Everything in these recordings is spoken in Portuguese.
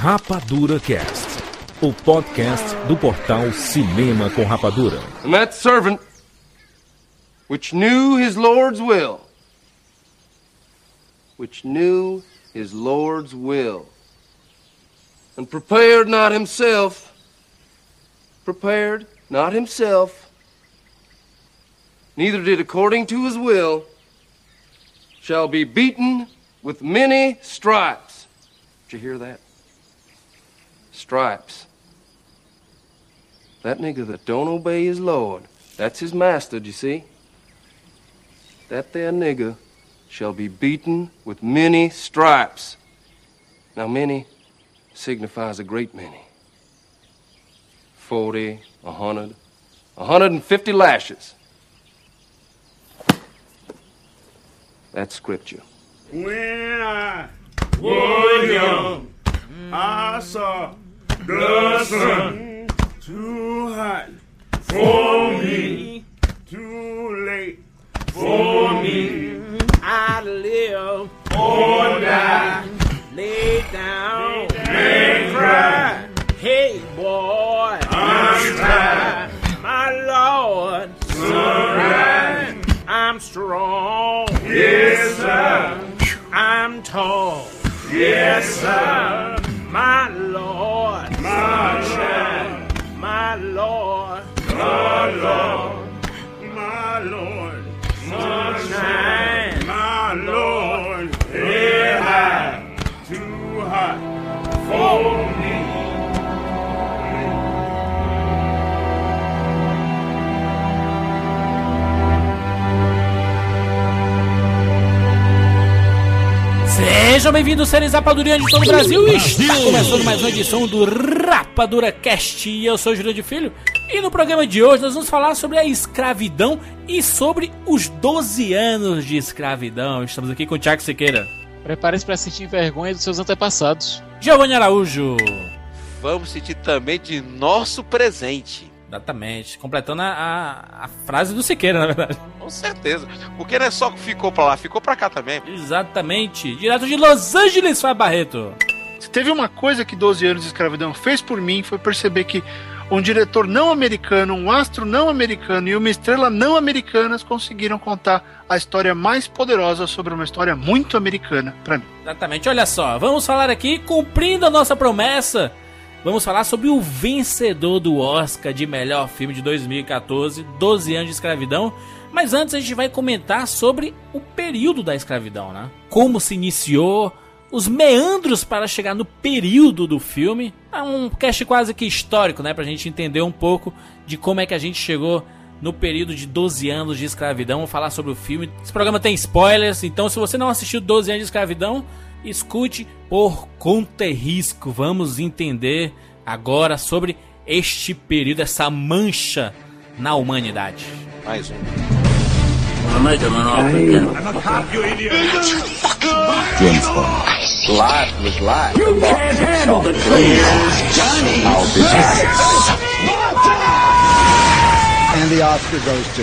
Rapadura Cast, o podcast do portal Cinema com Rapadura. And that servant which knew his Lord's will, which knew his Lord's will, and prepared not himself, prepared not himself, neither did according to his will, shall be beaten with many stripes. Did you hear that? Stripes. That nigger that don't obey his Lord, that's his master, do you see? That there nigger shall be beaten with many stripes. Now, many signifies a great many. Forty, a hundred, a hundred and fifty lashes. That's scripture. When I was young, I saw the sun too hot for me, too late for me. I live Or die lay down and cry. Hey boy, I'm tired, my lord, alright. I'm strong, Yes, sir. I'm tall, Yes, sir. my My child, my lord, my Lord, my Lord, sunshine, my Lord, high, too hot for Sejam bem-vindos, seres rapadurianos de todo o Brasil. Está começando mais uma edição do Rapadura Cast. E eu sou o Júlio de Filho. E no programa de hoje nós vamos falar sobre a escravidão e sobre os 12 anos de escravidão. Estamos aqui com o Tiago Sequeira, Prepare-se para sentir vergonha dos seus antepassados. Giovanni Araújo. vamos sentir também de nosso presente. Exatamente, completando a, a, a frase do Sequeira, na verdade. Com certeza. Porque não é só que ficou pra lá, ficou pra cá também. Exatamente, direto de Los Angeles, Fábio Barreto. Se teve uma coisa que 12 anos de escravidão fez por mim, foi perceber que um diretor não americano, um astro não americano e uma estrela não americanas conseguiram contar a história mais poderosa sobre uma história muito americana pra mim. Exatamente, olha só, vamos falar aqui, cumprindo a nossa promessa, vamos falar sobre o vencedor do Oscar de melhor filme de 2014, 12 anos de escravidão. Mas antes a gente vai comentar sobre o período da escravidão, né? Como se iniciou, os meandros para chegar no período do filme. É um cast quase que histórico, né? Pra gente entender um pouco de como é que a gente chegou no período de 12 anos de escravidão, Vamos falar sobre o filme. Esse programa tem spoilers, então se você não assistiu 12 anos de escravidão, escute por conta e risco. Vamos entender agora sobre este período, essa mancha na humanidade. Mais um.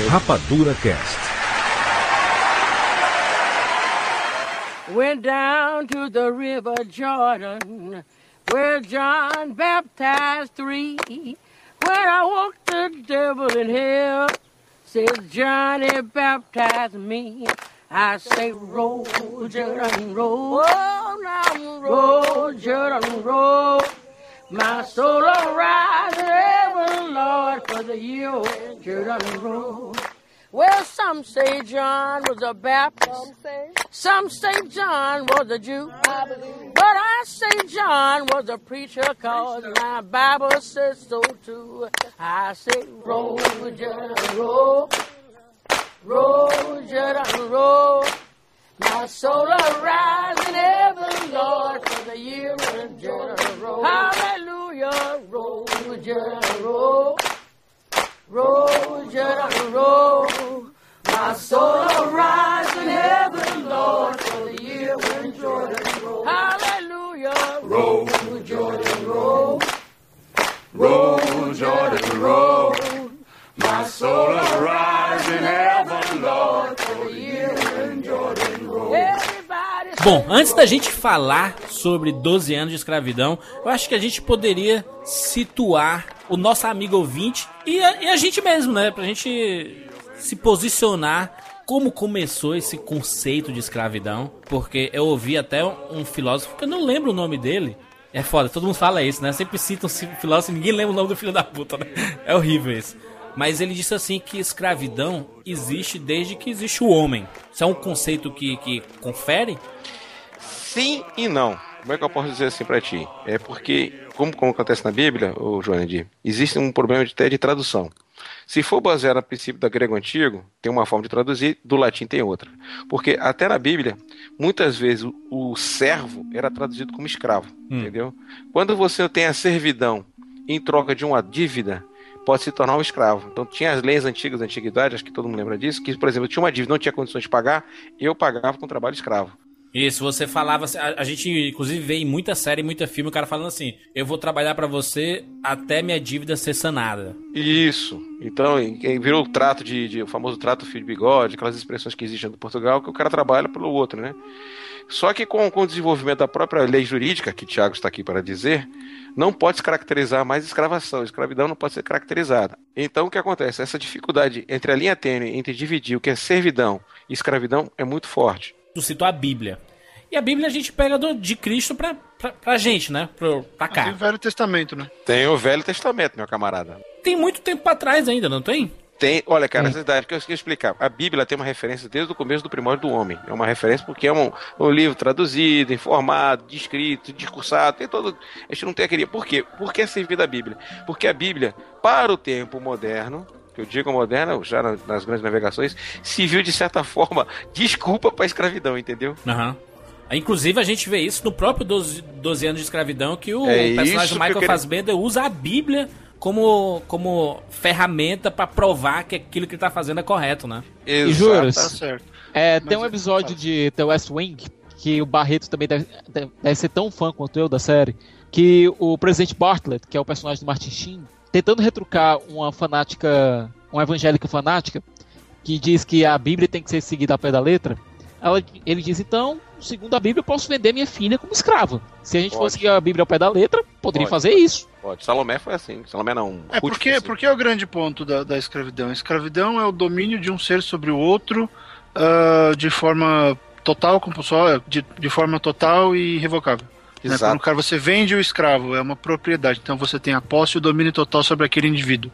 Rapadura Cast. Went down to the river Jordan, where John baptized three. When I walked the devil in hell, says Johnny baptized me. I say, roll, Jordan, roll. Now roll, Jordan, roll. My soul will rise heaven, Lord, for the year Jordan roll. Well, some say John was a Baptist. Some say John was a Jew. But I say John was a preacher cause my Bible says so too. I say roll, Jordan, roll. Roll, Jordan, roll. My soul will rise in heaven, Lord, for the year of Jordan roll. Hallelujah, roll, Jordan, roll. Roll, Jordan, roll. My soul will rise in heaven, Lord, for the year when Jordan roll. Hallelujah, roll, Jordan, roll. Roll, Jordan, roll. My soul will rise in heaven, Lord, for the year when Jordan roll. Everybody Bom, antes da gente falar sobre 12 anos de escravidão, eu acho que a gente poderia situar o nosso amigo ouvinte e a, e a gente mesmo, né? Pra gente se posicionar como começou esse conceito de escravidão, porque eu ouvi até um, um filósofo que eu não lembro o nome dele. É foda, todo mundo fala isso, né? Sempre cita um filósofo e ninguém lembra o nome do filho da puta, né? É horrível isso. Mas ele disse assim que escravidão existe desde que existe o homem. Isso é um conceito que, que confere? Sim e não. Como é que eu posso dizer assim para ti? É porque, como, como acontece na Bíblia, o Joandir, existe um problema de, até de tradução. Se for baseado no princípio do grego antigo, tem uma forma de traduzir, do latim tem outra. Porque até na Bíblia, muitas vezes o, o servo era traduzido como escravo, hum. entendeu? Quando você tem a servidão em troca de uma dívida, pode se tornar um escravo. Então tinha as leis antigas da antiguidade, acho que todo mundo lembra disso, que, por exemplo, tinha uma dívida, não tinha condições de pagar, eu pagava com trabalho escravo. Isso, você falava. A, a, gente, inclusive, vê em muita série, muita filme, o cara falando assim: eu vou trabalhar para você até minha dívida ser sanada. Isso. Então, virou o trato de, de, o famoso trato fio de bigode, aquelas expressões que existem no Portugal, que o cara trabalha pelo outro, né? Só que com, com o desenvolvimento da própria lei jurídica, que Tiago está aqui para dizer, não pode se caracterizar mais escravação. Escravidão não pode ser caracterizada. Então, o que acontece? Essa dificuldade entre a linha tênue, entre dividir o que é servidão e escravidão, é muito forte tu citou a Bíblia. E a Bíblia a gente pega do, de Cristo pra, pra, pra gente, né? Pra, pra cá. Tem o Velho Testamento, né? Tem o Velho Testamento, meu camarada. Tem muito tempo pra trás ainda, não tem? Tem, olha, cara, essa idade que eu esqueci de explicar. A Bíblia tem uma referência desde o começo do primórdio do homem. É uma referência porque é um, um livro traduzido, informado, descrito, discursado, tem todo. A gente não tem aquele. Por quê? Por que servir da Bíblia? Porque a Bíblia, para o tempo moderno, que eu digo moderna, já nas grandes navegações, se viu de certa forma desculpa para a escravidão, entendeu? Uhum. Inclusive, a gente vê isso no próprio 12, 12 anos de escravidão, que o é personagem do Michael queria... Fassbender usa a Bíblia como, como ferramenta para provar que aquilo que ele tá fazendo é correto, né? Exato. E juras, tá certo. É, tem um episódio é de The West Wing, que o Barreto também deve, deve ser tão fã quanto eu da série, que o presidente Bartlett, que é o personagem do Martin Sheen, tentando retrucar uma fanática, uma evangélica fanática, que diz que a Bíblia tem que ser seguida ao pé da letra, ela, ele diz, então, segundo a Bíblia, eu posso vender minha filha como escrava. Se a gente Pode. fosse seguir a Bíblia ao pé da letra, poderia Pode. fazer isso. Pode. Salomé foi assim. Salomé não. É porque, porque é o grande ponto da, da escravidão. A escravidão é o domínio de um ser sobre o outro uh, de forma total, compulsória, de, de forma total e irrevogável. Né? Quando o cara você vende o escravo, é uma propriedade, então você tem a posse e o domínio total sobre aquele indivíduo.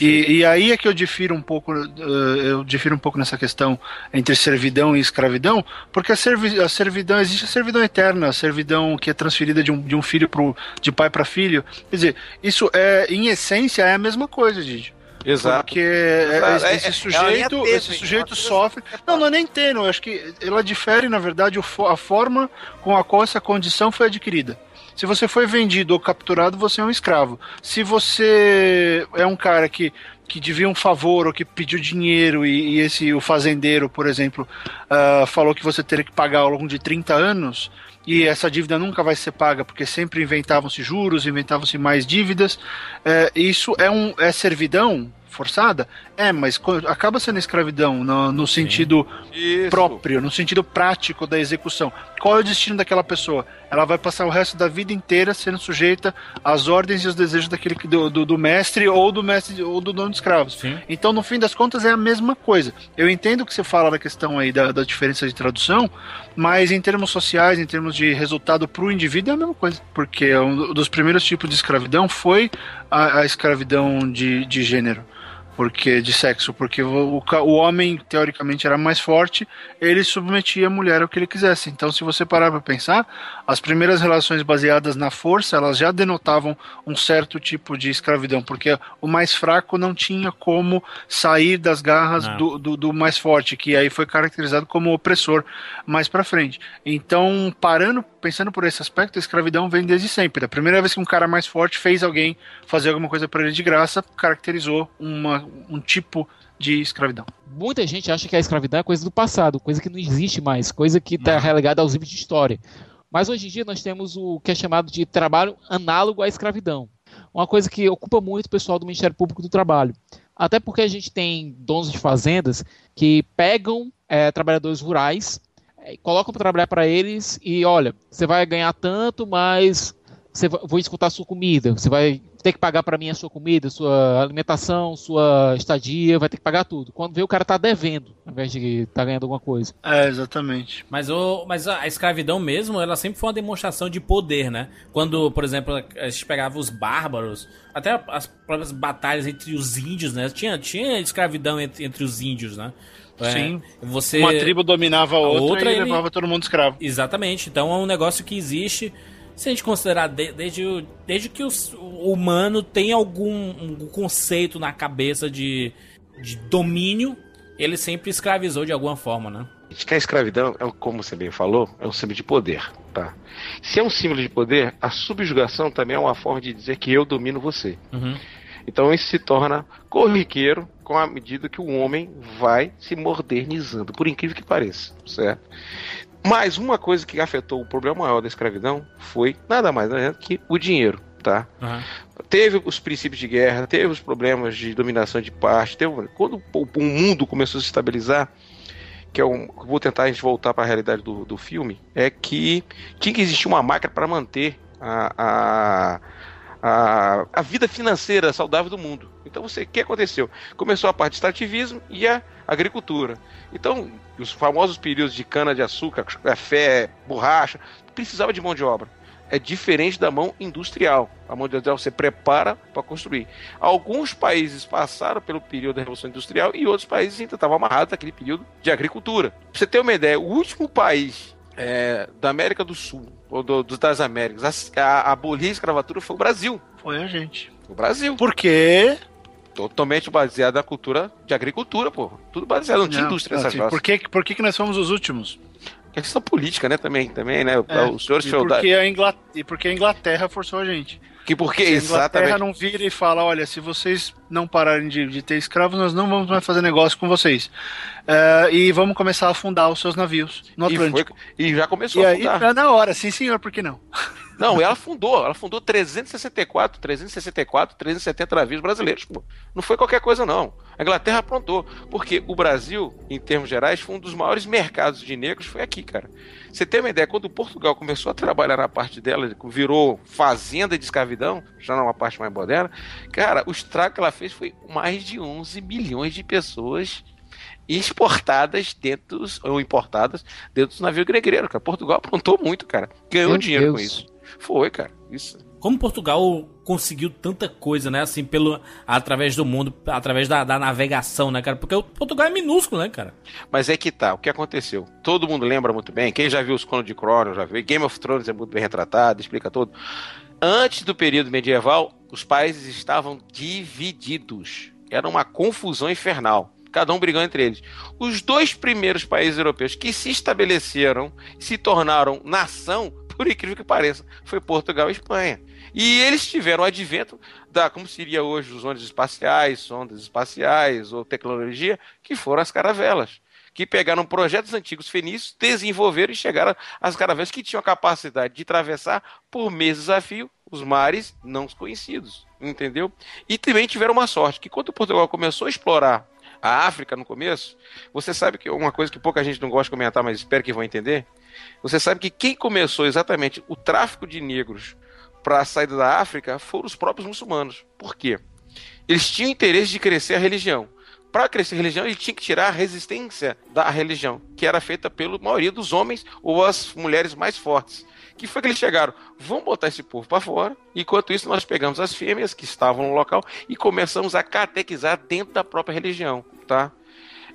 E, e, aí é que eu difiro um pouco, uh, eu difiro um pouco nessa questão entre servidão e escravidão, porque a, servi a servidão existe a servidão eterna, a servidão que é transferida de um, de um filho pro, de pai para filho. Quer dizer, isso é em essência é a mesma coisa, Didi. Exato. Porque Exato. esse, é, sujeito, é esse sujeito sofre. Não, não é nem tênue. Eu acho que ela difere, na verdade, a forma com a qual essa condição foi adquirida. Se você foi vendido ou capturado, você é um escravo. Se você é um cara que, que devia um favor ou que pediu dinheiro e, e esse o fazendeiro, por exemplo, uh, falou que você teria que pagar ao longo de 30 anos, e essa dívida nunca vai ser paga porque sempre inventavam-se juros, inventavam-se mais dívidas. É, isso é um é servidão forçada? É, mas acaba sendo escravidão no, no sentido próprio, no sentido prático da execução. Qual é o destino daquela pessoa? Ela vai passar o resto da vida inteira sendo sujeita às ordens e aos desejos daquele do, do, do mestre ou do mestre ou do dono de escravos. Sim. Então, no fim das contas, é a mesma coisa. Eu entendo que você fala da questão aí da, da diferença de tradução, mas em termos sociais, em termos de resultado para o indivíduo, é a mesma coisa. Porque um dos primeiros tipos de escravidão foi a, a escravidão de, de gênero porque de sexo, porque o, o homem teoricamente era mais forte, ele submetia a mulher ao que ele quisesse. Então, se você parar para pensar, as primeiras relações baseadas na força, elas já denotavam um certo tipo de escravidão, porque o mais fraco não tinha como sair das garras do, do, do, mais forte, que aí foi caracterizado como opressor mais para frente. Então, parando, pensando por esse aspecto, a escravidão vem desde sempre. A primeira vez que um cara mais forte fez alguém fazer alguma coisa para ele de graça, caracterizou uma um tipo de escravidão. Muita gente acha que a escravidão é coisa do passado, coisa que não existe mais, coisa que está relegada aos livros de história. Mas hoje em dia nós temos o que é chamado de trabalho análogo à escravidão. Uma coisa que ocupa muito o pessoal do Ministério Público do Trabalho. Até porque a gente tem donos de fazendas que pegam é, trabalhadores rurais, é, colocam para trabalhar para eles e olha, você vai ganhar tanto, mas você vai, vou escutar a sua comida, você vai ter que pagar para mim a sua comida, sua alimentação, sua estadia, vai ter que pagar tudo. Quando vê o cara tá devendo, ao invés de estar tá ganhando alguma coisa. É, exatamente. Mas, o, mas a escravidão mesmo, ela sempre foi uma demonstração de poder, né? Quando, por exemplo, a gente pegava os bárbaros, até as próprias batalhas entre os índios, né? Tinha, tinha escravidão entre, entre os índios, né? É, Sim. Você... Uma tribo dominava a outra, a outra e ele... levava todo mundo escravo. Exatamente. Então é um negócio que existe se a gente considerar de, desde, desde que os, o humano tem algum um conceito na cabeça de, de domínio, ele sempre escravizou de alguma forma, né? Que a escravidão, é, como você bem falou, é um símbolo de poder, tá? Se é um símbolo de poder, a subjugação também é uma forma de dizer que eu domino você. Uhum. Então isso se torna corriqueiro com a medida que o homem vai se modernizando, por incrível que pareça, certo? Mas uma coisa que afetou o problema maior da escravidão foi nada mais nada que o dinheiro, tá? Uhum. Teve os princípios de guerra, teve os problemas de dominação de parte, teve, quando o, o mundo começou a se estabilizar, que é um, vou tentar a gente voltar para a realidade do, do filme, é que tinha que existir uma máquina para manter a, a a, a vida financeira saudável do mundo. Então, você, o que aconteceu? Começou a parte de extrativismo e a agricultura. Então, os famosos períodos de cana-de-açúcar, café, borracha, precisava de mão de obra. É diferente da mão industrial. A mão industrial você prepara para construir. Alguns países passaram pelo período da Revolução Industrial e outros países ainda estavam amarrados naquele período de agricultura. Pra você ter uma ideia, o último país é, da América do Sul, ou do, das Américas, a, a abolir a escravatura foi o Brasil. Foi a gente. O Brasil. Por quê? Totalmente baseado na cultura de agricultura, pô. Tudo baseado, não tinha indústria nessa assim, por que, por que, que nós fomos os últimos? Questão política, né, também, também né? É, os senhores e porque, a Inglaterra, e porque a Inglaterra forçou a gente. Que porque, Se a Inglaterra exatamente. não vira e fala, olha, se vocês não pararem de, de ter escravos, nós não vamos mais fazer negócio com vocês. É, e vamos começar a afundar os seus navios no E, Atlântico. foi- e já começou E a aí, afundar. na hora, sim senhor, por que não? Não, ela fundou, ela fundou 364, 364, 370 navios brasileiros, pô. Não foi qualquer coisa, não. A Inglaterra aprontou, porque o Brasil, em termos gerais, foi um dos maiores mercados de negros, foi aqui, cara. Você tem uma ideia, quando Portugal começou a trabalhar na parte dela, virou fazenda de escravidão, já numa parte mais moderna, cara, o estrago que ela fez foi mais de 11 milhões de pessoas exportadas dentro ou importadas dentro dos navios gregreiros, cara. Portugal aprontou muito, cara. Ganhou Meu dinheiro com Deus. isso. Foi, cara. Isso. Como Portugal conseguiu tanta coisa, né? Assim, pelo, através do mundo, através da, da navegação, né, cara? Porque o Portugal é minúsculo, né, cara? Mas é que tá, o que aconteceu? Todo mundo lembra muito bem, quem já viu os Conos de Cronos, já viu, Game of Thrones é muito bem retratado, explica tudo. Antes do período medieval, os países estavam divididos. Era uma confusão infernal. Cada um brigando entre eles. Os dois primeiros países europeus que se estabeleceram, se tornaram nação, por incrível que pareça, foi Portugal e Espanha. E eles tiveram o advento da, como seria hoje, os ondas espaciais, sondas espaciais ou tecnologia, que foram as caravelas que pegaram projetos antigos fenícios, desenvolveram e chegaram às caravelas que tinham a capacidade de atravessar por meses a fio os mares não conhecidos, entendeu? E também tiveram uma sorte, que quando Portugal começou a explorar a África no começo, você sabe que uma coisa que pouca gente não gosta de comentar, mas espero que vão entender, você sabe que quem começou exatamente o tráfico de negros para a saída da África foram os próprios muçulmanos. Por quê? Eles tinham interesse de crescer a religião. Para crescer a religião, ele tinha que tirar a resistência da religião, que era feita pela maioria dos homens ou as mulheres mais fortes. Que foi que eles chegaram? Vamos botar esse povo para fora. Enquanto isso, nós pegamos as fêmeas que estavam no local e começamos a catequizar dentro da própria religião, tá?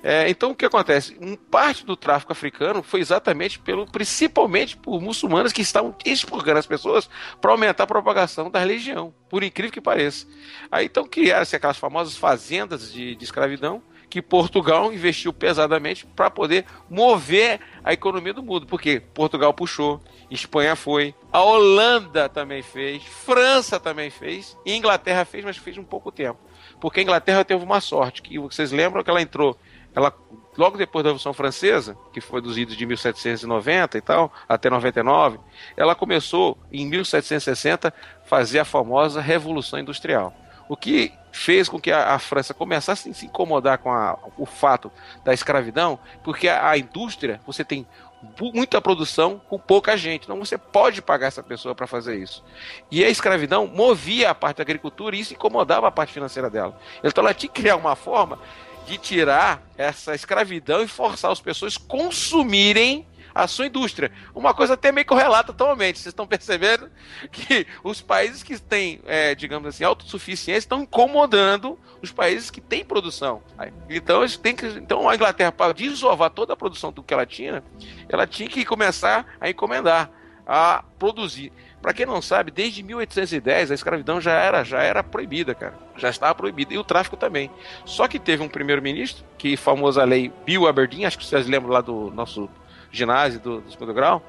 É, então o que acontece? Um parte do tráfico africano foi exatamente pelo, principalmente por muçulmanos que estavam expurgando as pessoas para aumentar a propagação da religião, por incrível que pareça. Aí então criaram-se aquelas famosas fazendas de, de escravidão que Portugal investiu pesadamente para poder mover a economia do mundo, porque Portugal puxou, Espanha foi, a Holanda também fez, França também fez, Inglaterra fez, mas fez um pouco tempo. Porque a Inglaterra teve uma sorte, que vocês lembram que ela entrou ela logo depois da Revolução Francesa, que foi dos idos de 1790 e tal, até 99, ela começou em 1760 fazer a famosa Revolução Industrial. O que fez com que a, a França começasse a se incomodar com a, o fato da escravidão, porque a, a indústria, você tem muita produção com pouca gente. Então você pode pagar essa pessoa para fazer isso. E a escravidão movia a parte da agricultura e isso incomodava a parte financeira dela. Então ela tinha que criar uma forma de tirar essa escravidão e forçar as pessoas a consumirem a sua indústria. Uma coisa até meio correlata atualmente. Vocês estão percebendo que os países que têm, é, digamos assim, autossuficiência estão incomodando os países que têm produção. Então, eles têm que, então a Inglaterra, para desovar toda a produção do que ela tinha, ela tinha que começar a encomendar, a produzir. Para quem não sabe, desde 1810 a escravidão já era, já era proibida, cara. Já estava proibida. E o tráfico também. Só que teve um primeiro-ministro, que famosa lei Bill Aberdeen, acho que vocês lembram lá do nosso ginásio do, do segundo grau,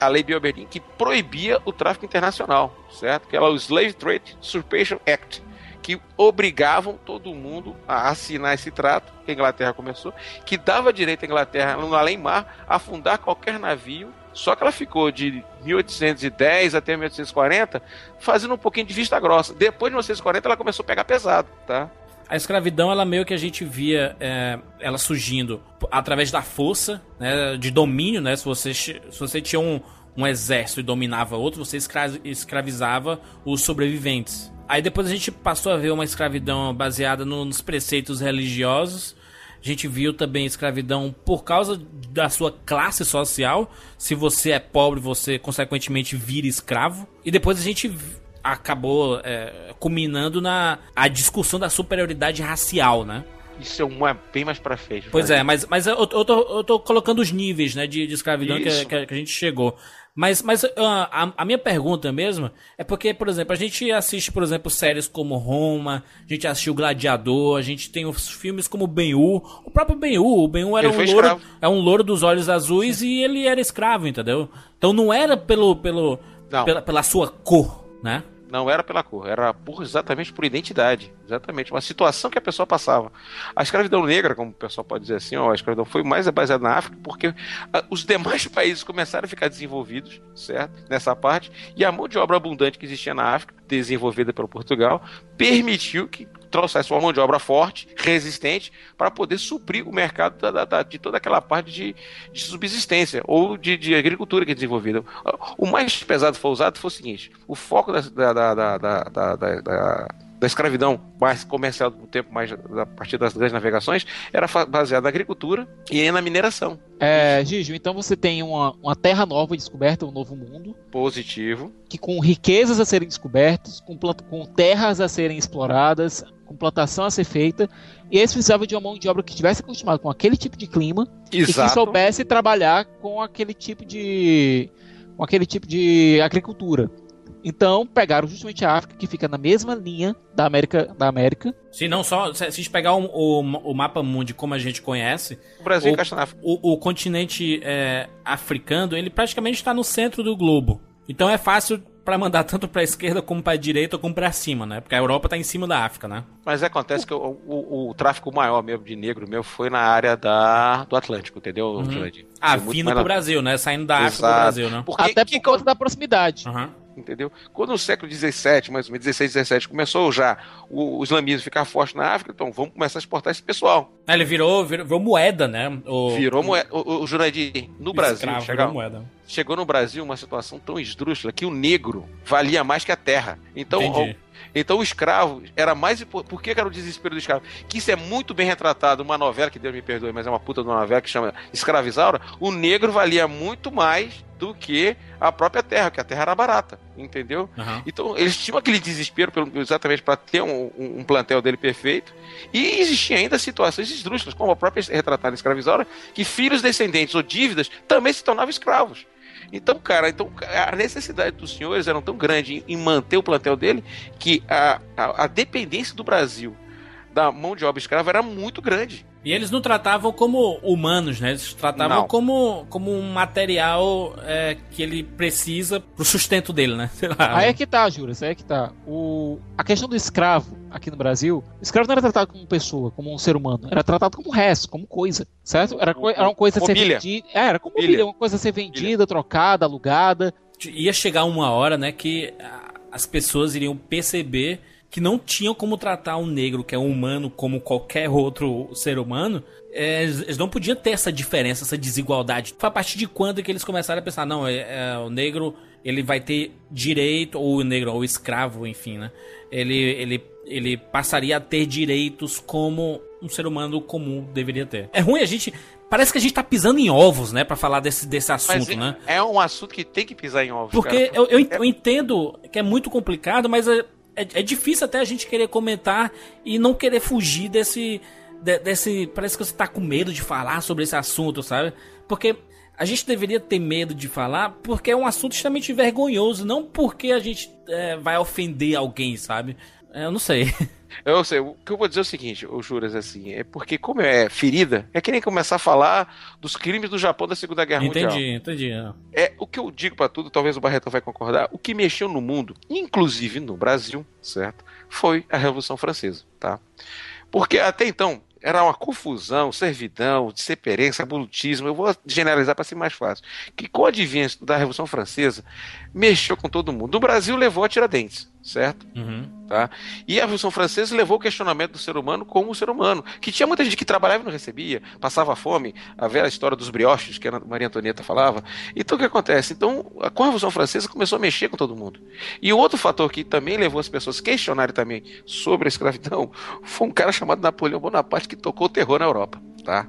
a lei Bill Aberdeen, que proibia o tráfico internacional, certo? Que era o Slave Trade Usurpation Act, que obrigavam todo mundo a assinar esse trato, que a Inglaterra começou, que dava direito à Inglaterra, no além-mar, a fundar qualquer navio só que ela ficou de 1810 até 1840 fazendo um pouquinho de vista grossa. Depois de 1840 ela começou a pegar pesado, tá? A escravidão, ela meio que a gente via é, ela surgindo através da força, né, de domínio, né? Se você, se você tinha um, um exército e dominava outro, você escravizava os sobreviventes. Aí depois a gente passou a ver uma escravidão baseada nos preceitos religiosos, a gente viu também escravidão por causa da sua classe social. Se você é pobre, você consequentemente vira escravo. E depois a gente acabou é, culminando na a discussão da superioridade racial, né? Isso é uma bem mais pra frente. Pois é, mas, mas eu, eu, tô, eu tô colocando os níveis né, de, de escravidão que, que, que, a gente chegou. Mas, mas uh, a, a, minha pergunta mesmo é porque, por exemplo, a gente assiste, por exemplo, séries como Roma, a gente assistiu Gladiador, a gente tem os filmes como Ben-Hur, o próprio Ben-Hur, o Ben-Hur era um louro, é um louro dos olhos azuis Sim. e ele era escravo, entendeu? Então não era pelo, pelo, pela, pela sua cor, né? Não era pela cor, era por, exatamente por identidade. Exatamente, uma situação que a pessoa passava. A escravidão negra, como o pessoal pode dizer assim, ó, a escravidão foi mais baseada na África porque ah, os demais países começaram a ficar desenvolvidos, certo? Nessa parte, e a mão de obra abundante que existia na África, desenvolvida pelo Portugal, permitiu que trouxesse uma mão de obra forte, resistente, para poder suprir o mercado da, da, de toda aquela parte de, de subsistência ou de, de, agricultura que é desenvolvida. O mais pesado foi usado foi o seguinte: o foco da, da, da, da, da da escravidão mais comercial do tempo mais a partir das grandes navegações era baseada na agricultura e na mineração. É, Gigi, então você tem uma, uma terra nova descoberta, um novo mundo. Positivo. Que com riquezas a serem descobertas, com, com terras a serem exploradas, com plantação a ser feita, e eles precisavam de uma mão de obra que tivesse acostumado com aquele tipo de clima Exato. e que soubesse trabalhar com aquele tipo de com aquele tipo de agricultura. Então pegaram justamente a África, que fica na mesma linha da América. Da América. Se não só. Se a gente pegar o, o, o mapa mundi como a gente conhece. O Brasil o, encaixa na África. O, o continente é, africano, ele praticamente está no centro do globo. Então é fácil para mandar tanto para a esquerda como para a direita como para cima, né? Porque a Europa está em cima da África, né? Mas acontece que o, o, o, tráfico maior mesmo de negro meu foi na área da, do Atlântico, entendeu, uhum. Ah, vindo pro na... Brasil, né? Saindo da África pro Brasil, né? Porque, Até por conta da proximidade. Uhum entendeu? Quando no século XVII, mais ou menos 16, 17, começou já o, o islamismo ficar forte na África, então vamos começar a exportar esse pessoal. É, ele virou, virou, virou, moeda, né? O, virou moeda. O, o Jurandir, no Brasil, chegou, chegou no Brasil uma situação tão esdrúxula que o negro valia mais que a terra. Então, então o escravo era mais. Por que era o desespero do escravo? Que isso é muito bem retratado numa novela, que Deus me perdoe, mas é uma puta de uma novela que chama Escravizaura. O negro valia muito mais do que a própria terra, que a terra era barata, entendeu? Uhum. Então eles tinham aquele desespero pelo, exatamente para ter um, um, plantel dele perfeito. E existiam ainda situações esdrúxulas, como a própria retratada em Escravizaura, que filhos descendentes ou dívidas também se tornavam escravos. Então, cara, então a necessidade dos senhores era tão grande em, manter o plantel dele que a, a, a dependência do Brasil da mão de obra escrava era muito grande. E eles não tratavam como humanos, né? Eles tratavam como, como um material é, que ele precisa pro sustento dele, né? Lá, aí é que tá, Juras, aí é que tá. O... A questão do escravo aqui no Brasil, o escravo não era tratado como pessoa, como um ser humano, era tratado como resto, como coisa, certo? Era, co... era uma coisa a ser vendida. É, era como milha, uma coisa a ser vendida, trocada, alugada. Ia chegar uma hora, né, que as pessoas iriam perceber que não tinham como tratar um negro que é um humano como qualquer outro ser humano, é, eles não podiam ter essa diferença, essa desigualdade. Foi a partir de quando que eles começaram a pensar, não, é, é, o negro ele vai ter direito, ou o negro, ou o escravo, enfim, né? Ele, ele, ele passaria a ter direitos como um ser humano comum deveria ter. É ruim a gente. Parece que a gente tá pisando em ovos, né, para falar desse, desse assunto, Mas né? É um assunto que tem que pisar em ovos. Porque eu, eu, eu entendo que é muito complicado, mas é, é, difícil até a gente querer comentar e não querer fugir desse, de- desse. Parece que você tá com medo de falar sobre esse assunto, sabe? Porque a gente deveria ter medo de falar porque é um assunto extremamente vergonhoso, não porque a gente é, vai ofender alguém, sabe? Eu não sei. Eu sei, o que eu vou dizer é o seguinte, ô Juras, assim, é porque como é ferida, é que nem começar a falar dos crimes do Japão da Segunda Guerra Mundial. entendi, entendi. é. É, o que eu digo pra tudo, talvez o Barretão vai concordar, o que mexeu no mundo, inclusive no Brasil, certo? Foi a Revolução Francesa, tá? Porque até então era uma confusão, servidão, disseperência, abolitismo, eu vou generalizar para ser mais fácil, que com o advento da Revolução Francesa, mexeu com todo mundo. No Brasil levou a Tiradentes, certo? Uhum. Tá? E a Revolução Francesa levou o questionamento do ser humano como ser humano, que tinha muita gente que trabalhava e não recebia, passava fome, a velha história dos brioches que a Maria Antonieta falava. Então o que acontece? Então, a- com a Revolução Francesa começou a mexer com todo mundo. E o outro fator que também levou as pessoas a questionarem também sobre a escravidão foi um cara chamado Napoleão Bonaparte que tocou o terror na Europa, tá?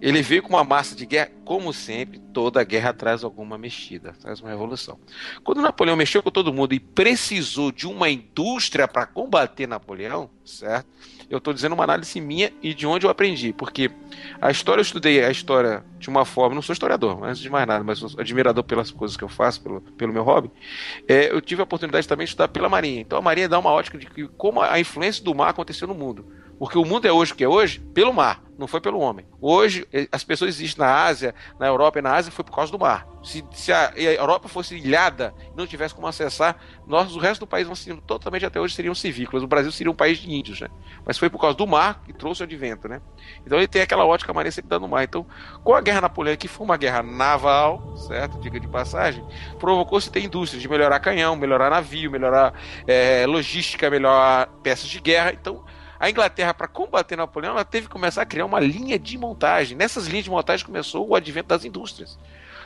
Ele veio com uma massa de guerra, como sempre, toda guerra traz alguma mexida, traz uma revolução. Quando Napoleão mexeu com todo mundo e precisou de uma indústria para combater Napoleão, certo? Eu estou dizendo uma análise minha e de onde eu aprendi, porque a história eu estudei a história de uma forma, não sou historiador, antes de mais nada, mas sou admirador pelas coisas que eu faço, pelo, pelo meu hobby. É, eu tive a oportunidade também de estudar pela Marinha. Então a Marinha dá uma ótica de como a influência do mar aconteceu no mundo. Porque o mundo é hoje o que é hoje pelo mar, não foi pelo homem. Hoje, eh, as pessoas existem na Ásia, na Europa e na Ásia foi por causa do mar. Se, se a, Europa fosse ilhada e não tivesse como acessar, nós, o resto do país, nós totalmente até hoje, seriam civícolas. O Brasil seria um país de índios, né? Mas foi por causa do mar que trouxe o advento, né? Então ele tem aquela ótica marinha sempre dando mar. Então, com a Guerra Napoleônica, que foi uma guerra naval, certo? Diga de passagem, provocou-se ter indústria de melhorar canhão, melhorar navio, melhorar eh, logística, melhorar peças de guerra. Então, a Inglaterra, para combater Napoleão, ela teve que começar a criar uma linha de montagem. Nessas linhas de montagem começou o advento das indústrias.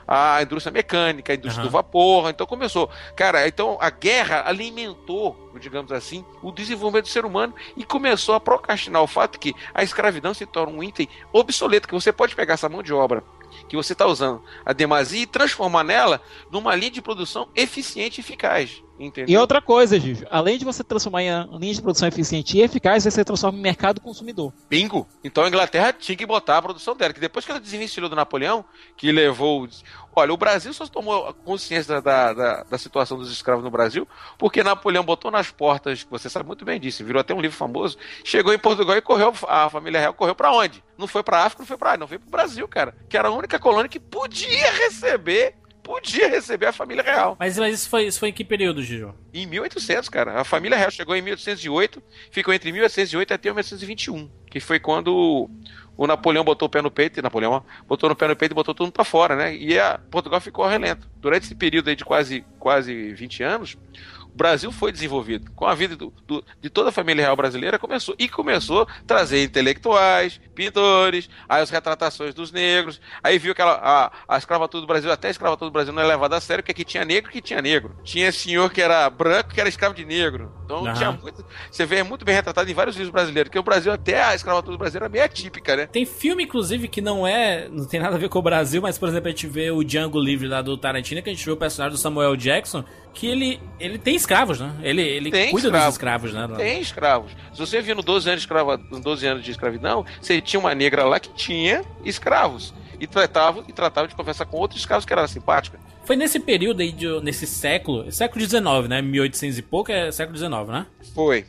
A indústria mecânica, a indústria Aham. do vapor, então começou. Cara, então a guerra alimentou, digamos assim, o desenvolvimento do ser humano e começou a procrastinar o fato que a escravidão se torna um item obsoleto, que você pode pegar essa mão de obra que você está usando a demasia e transformar nela numa linha de produção eficiente e eficaz. Entendeu? E outra coisa, Gigi, além de você transformar em linha de produção eficiente e eficaz, você transforma em mercado consumidor. Bingo! Então a Inglaterra tinha que botar a produção dela, que depois que ela desvencilhou do Napoleão, que levou. Olha, o Brasil só tomou consciência da, da, da situação dos escravos no Brasil, porque Napoleão botou nas portas, você sabe muito bem disso, virou até um livro famoso, chegou em Portugal e correu, a família real correu pra onde? Não foi pra África, não foi pra não foi pro Brasil, cara. Que era a única colônia que podia receber, podia receber a família real. Mas, mas isso, foi, isso foi em que período, Gijo? Em 1800, cara. A família real chegou em 1808, ficou entre 1808 até 1821, que foi quando o Napoleão botou o pé no peito, Napoleão botou no pé no peito e botou tudo mundo pra fora, né? E a Portugal ficou ao relento. Durante esse período aí de quase, quase 20 anos, Brasil foi desenvolvido. Com a vida do- do- de toda a família real brasileira, começou. E começou a trazer intelectuais, pintores, aí as retratações dos negros. Aí viu que a, a escravatura do Brasil, até a escravatura do Brasil não é levada a sério, porque aqui tinha negro que tinha negro. Tinha senhor que era branco que era escravo de negro. Então Aham. tinha muito. Você vê é muito bem retratado em vários livros brasileiros, porque o Brasil, até a escravatura do Brasil era meio atípica, né? Tem filme, inclusive, que não é. Não tem nada a ver com o Brasil, mas, por exemplo, a gente vê o Django Livre lá do Tarantino, que a gente vê o personagem do Samuel Jackson, que ele, ele tem escravos, né? Ele, ele Tem cuida escravo. dos escravos, né? Tem escravos. Se você viu no 12 anos de, escrava, no 12 anos de escravidão, você tinha uma negra lá que tinha escravos. E tratava, e tratava de conversar com outros escravos que era simpática. Foi nesse período aí, de- nesse século, século XIX, né? 1800 e pouco é século XIX, né? Foi.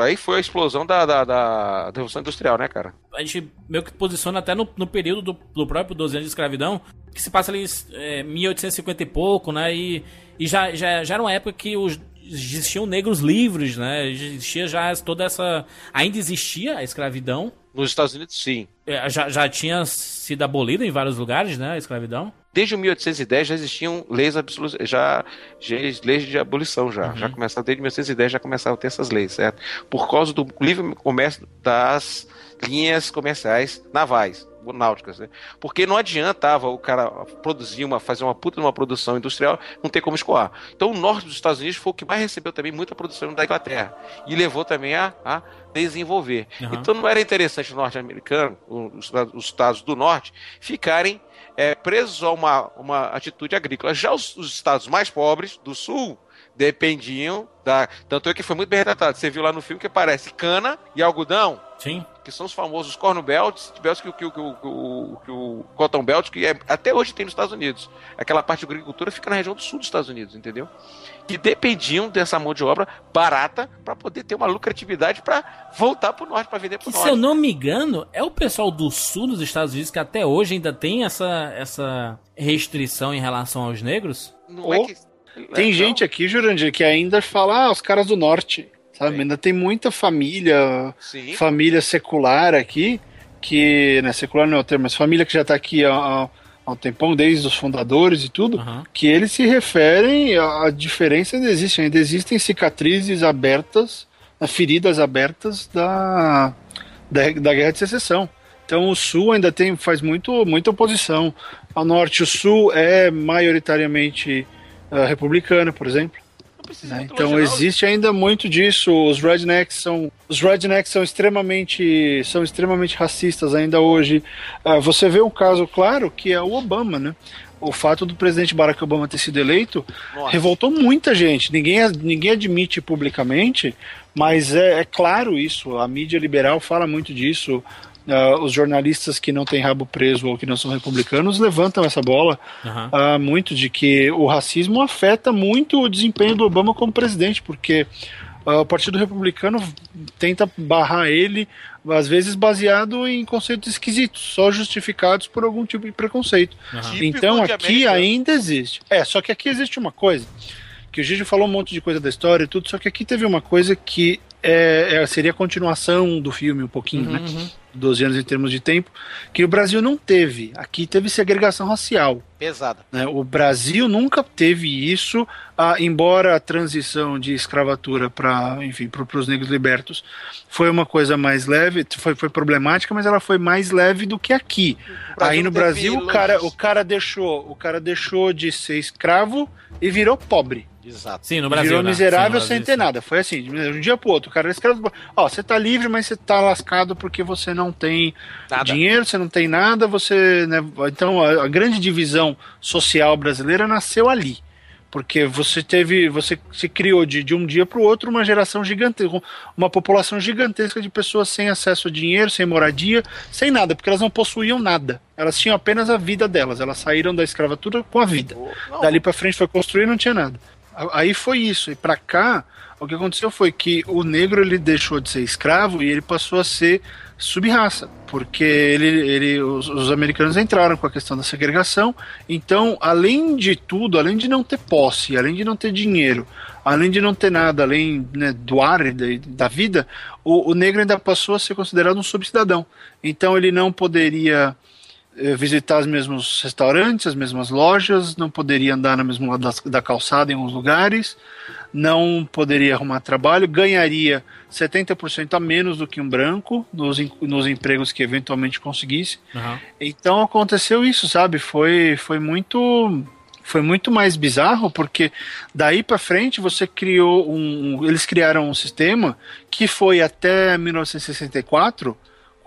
Aí foi a explosão da, da, da Revolução Industrial, né, cara? A gente meio que posiciona até no, no período do, do próprio 12 anos de escravidão, que se passa ali é, 1850 e pouco, né? E, e já, já, já era uma época que os, existiam negros livres, né? Existia já toda essa. Ainda existia a escravidão. Nos Estados Unidos, sim. É, Já, já tinha sido abolida em vários lugares, né? A escravidão. Desde 1810 já existiam leis absolutas, já, já leis de abolição já, uhum. já começava desde 1810 já começavam a ter essas leis, certo? Por causa do livre comércio das linhas comerciais navais náuticas, né? Porque não adiantava o cara produzir uma, fazer uma puta uma produção industrial, não ter como escoar. Então o norte dos Estados Unidos foi o que mais recebeu também muita produção da Inglaterra e levou também a, a desenvolver. Uhum. Então não era interessante os norte-americanos, os, os, estados do norte, ficarem é, presos a uma, uma atitude agrícola. Já os, os estados mais pobres do sul dependiam da. Tanto é que foi muito bem retratado. Você viu lá no filme que parece cana e algodão. Sim. Que são os famosos corn belts, belts que, que, que, que, que o cotton belt, que é, até hoje tem nos Estados Unidos. Aquela parte de agricultura fica na região do sul dos Estados Unidos, entendeu? Que dependiam dessa mão de obra barata para poder ter uma lucratividade para voltar para o norte, para vender para o norte. Se eu não me engano, é o pessoal do sul dos Estados Unidos que até hoje ainda tem essa, essa restrição em relação aos negros? Não Ou... é que tem gente aqui, Jurandir, que ainda fala, ah, os caras do norte. Sabe? Sim. Ainda tem muita família, Sim. família secular aqui, que. Né, secular não é o termo, mas família que já está aqui há, há um tempão, desde os fundadores e tudo, uhum. que eles se referem à diferença ainda existe. Ainda existem cicatrizes abertas, feridas abertas da, da, da guerra de secessão. Então o sul ainda tem faz muito muita oposição ao norte. O sul é maioritariamente uh, republicana, por exemplo. Né? Então longe, existe ainda muito disso. Os rednecks são os rednecks são extremamente são extremamente racistas ainda hoje. Uh, você vê um caso claro que é o Obama, né? O fato do presidente Barack Obama ter sido eleito Nossa. revoltou muita gente. Ninguém, ninguém admite publicamente, mas é, é claro isso. A mídia liberal fala muito disso uh, os jornalistas que não têm rabo preso ou que não são republicanos levantam essa bola uhum. uh, muito de que o racismo afeta muito o desempenho do Obama como presidente, porque uh, o Partido Republicano tenta barrar ele, às vezes baseado em conceitos esquisitos, só justificados por algum tipo de preconceito. Uhum. Então aqui ainda existe. É, só que aqui existe uma coisa que o Gigi falou um monte de coisa da história e tudo, só que aqui teve uma coisa que é, é, seria a continuação do filme um pouquinho, uhum, né? Uhum. 12 anos em termos de tempo, que o Brasil não teve. Aqui teve segregação racial. Pesada. Né? O Brasil nunca teve isso, ah, embora a transição de escravatura para, enfim, para os negros libertos foi uma coisa mais leve, foi, foi problemática, mas ela foi mais leve do que aqui. Aí no Brasil o cara, o cara deixou, o cara deixou de ser escravo e virou pobre. Exato. Sim, no Brasil. Virou né? miserável Sim, sem ter nada. Foi assim, de um dia pro outro. O cara escreve, ó, você tá livre, mas você tá lascado porque você não tem nada. dinheiro, você não tem nada, você. Né, então a, a grande divisão social brasileira nasceu ali porque você teve, você se criou de, de um dia para o outro uma geração gigantesca, uma população gigantesca de pessoas sem acesso a dinheiro, sem moradia, sem nada, porque elas não possuíam nada. Elas tinham apenas a vida delas. Elas saíram da escravatura com a vida. Dali para frente foi construir, não tinha nada. Aí foi isso. E para cá, o que aconteceu foi que o negro ele deixou de ser escravo e ele passou a ser subraça, porque ele, ele, os, os, americanos entraram com a questão da segregação. Então, além de tudo, além de não ter posse, além de não ter dinheiro, além de não ter nada, além né, do ar da, da vida, o, o negro ainda passou a ser considerado um subcidadão. Então, ele não poderia visitar os mesmos restaurantes, as mesmas lojas, não poderia andar no mesmo lado da, calçada em alguns lugares, não poderia arrumar trabalho, ganharia 70% a menos do que um branco nos, nos empregos que eventualmente conseguisse. Uhum. Então aconteceu isso, sabe? Foi, foi muito foi muito mais bizarro porque daí para frente você criou um eles criaram um sistema que foi até 1964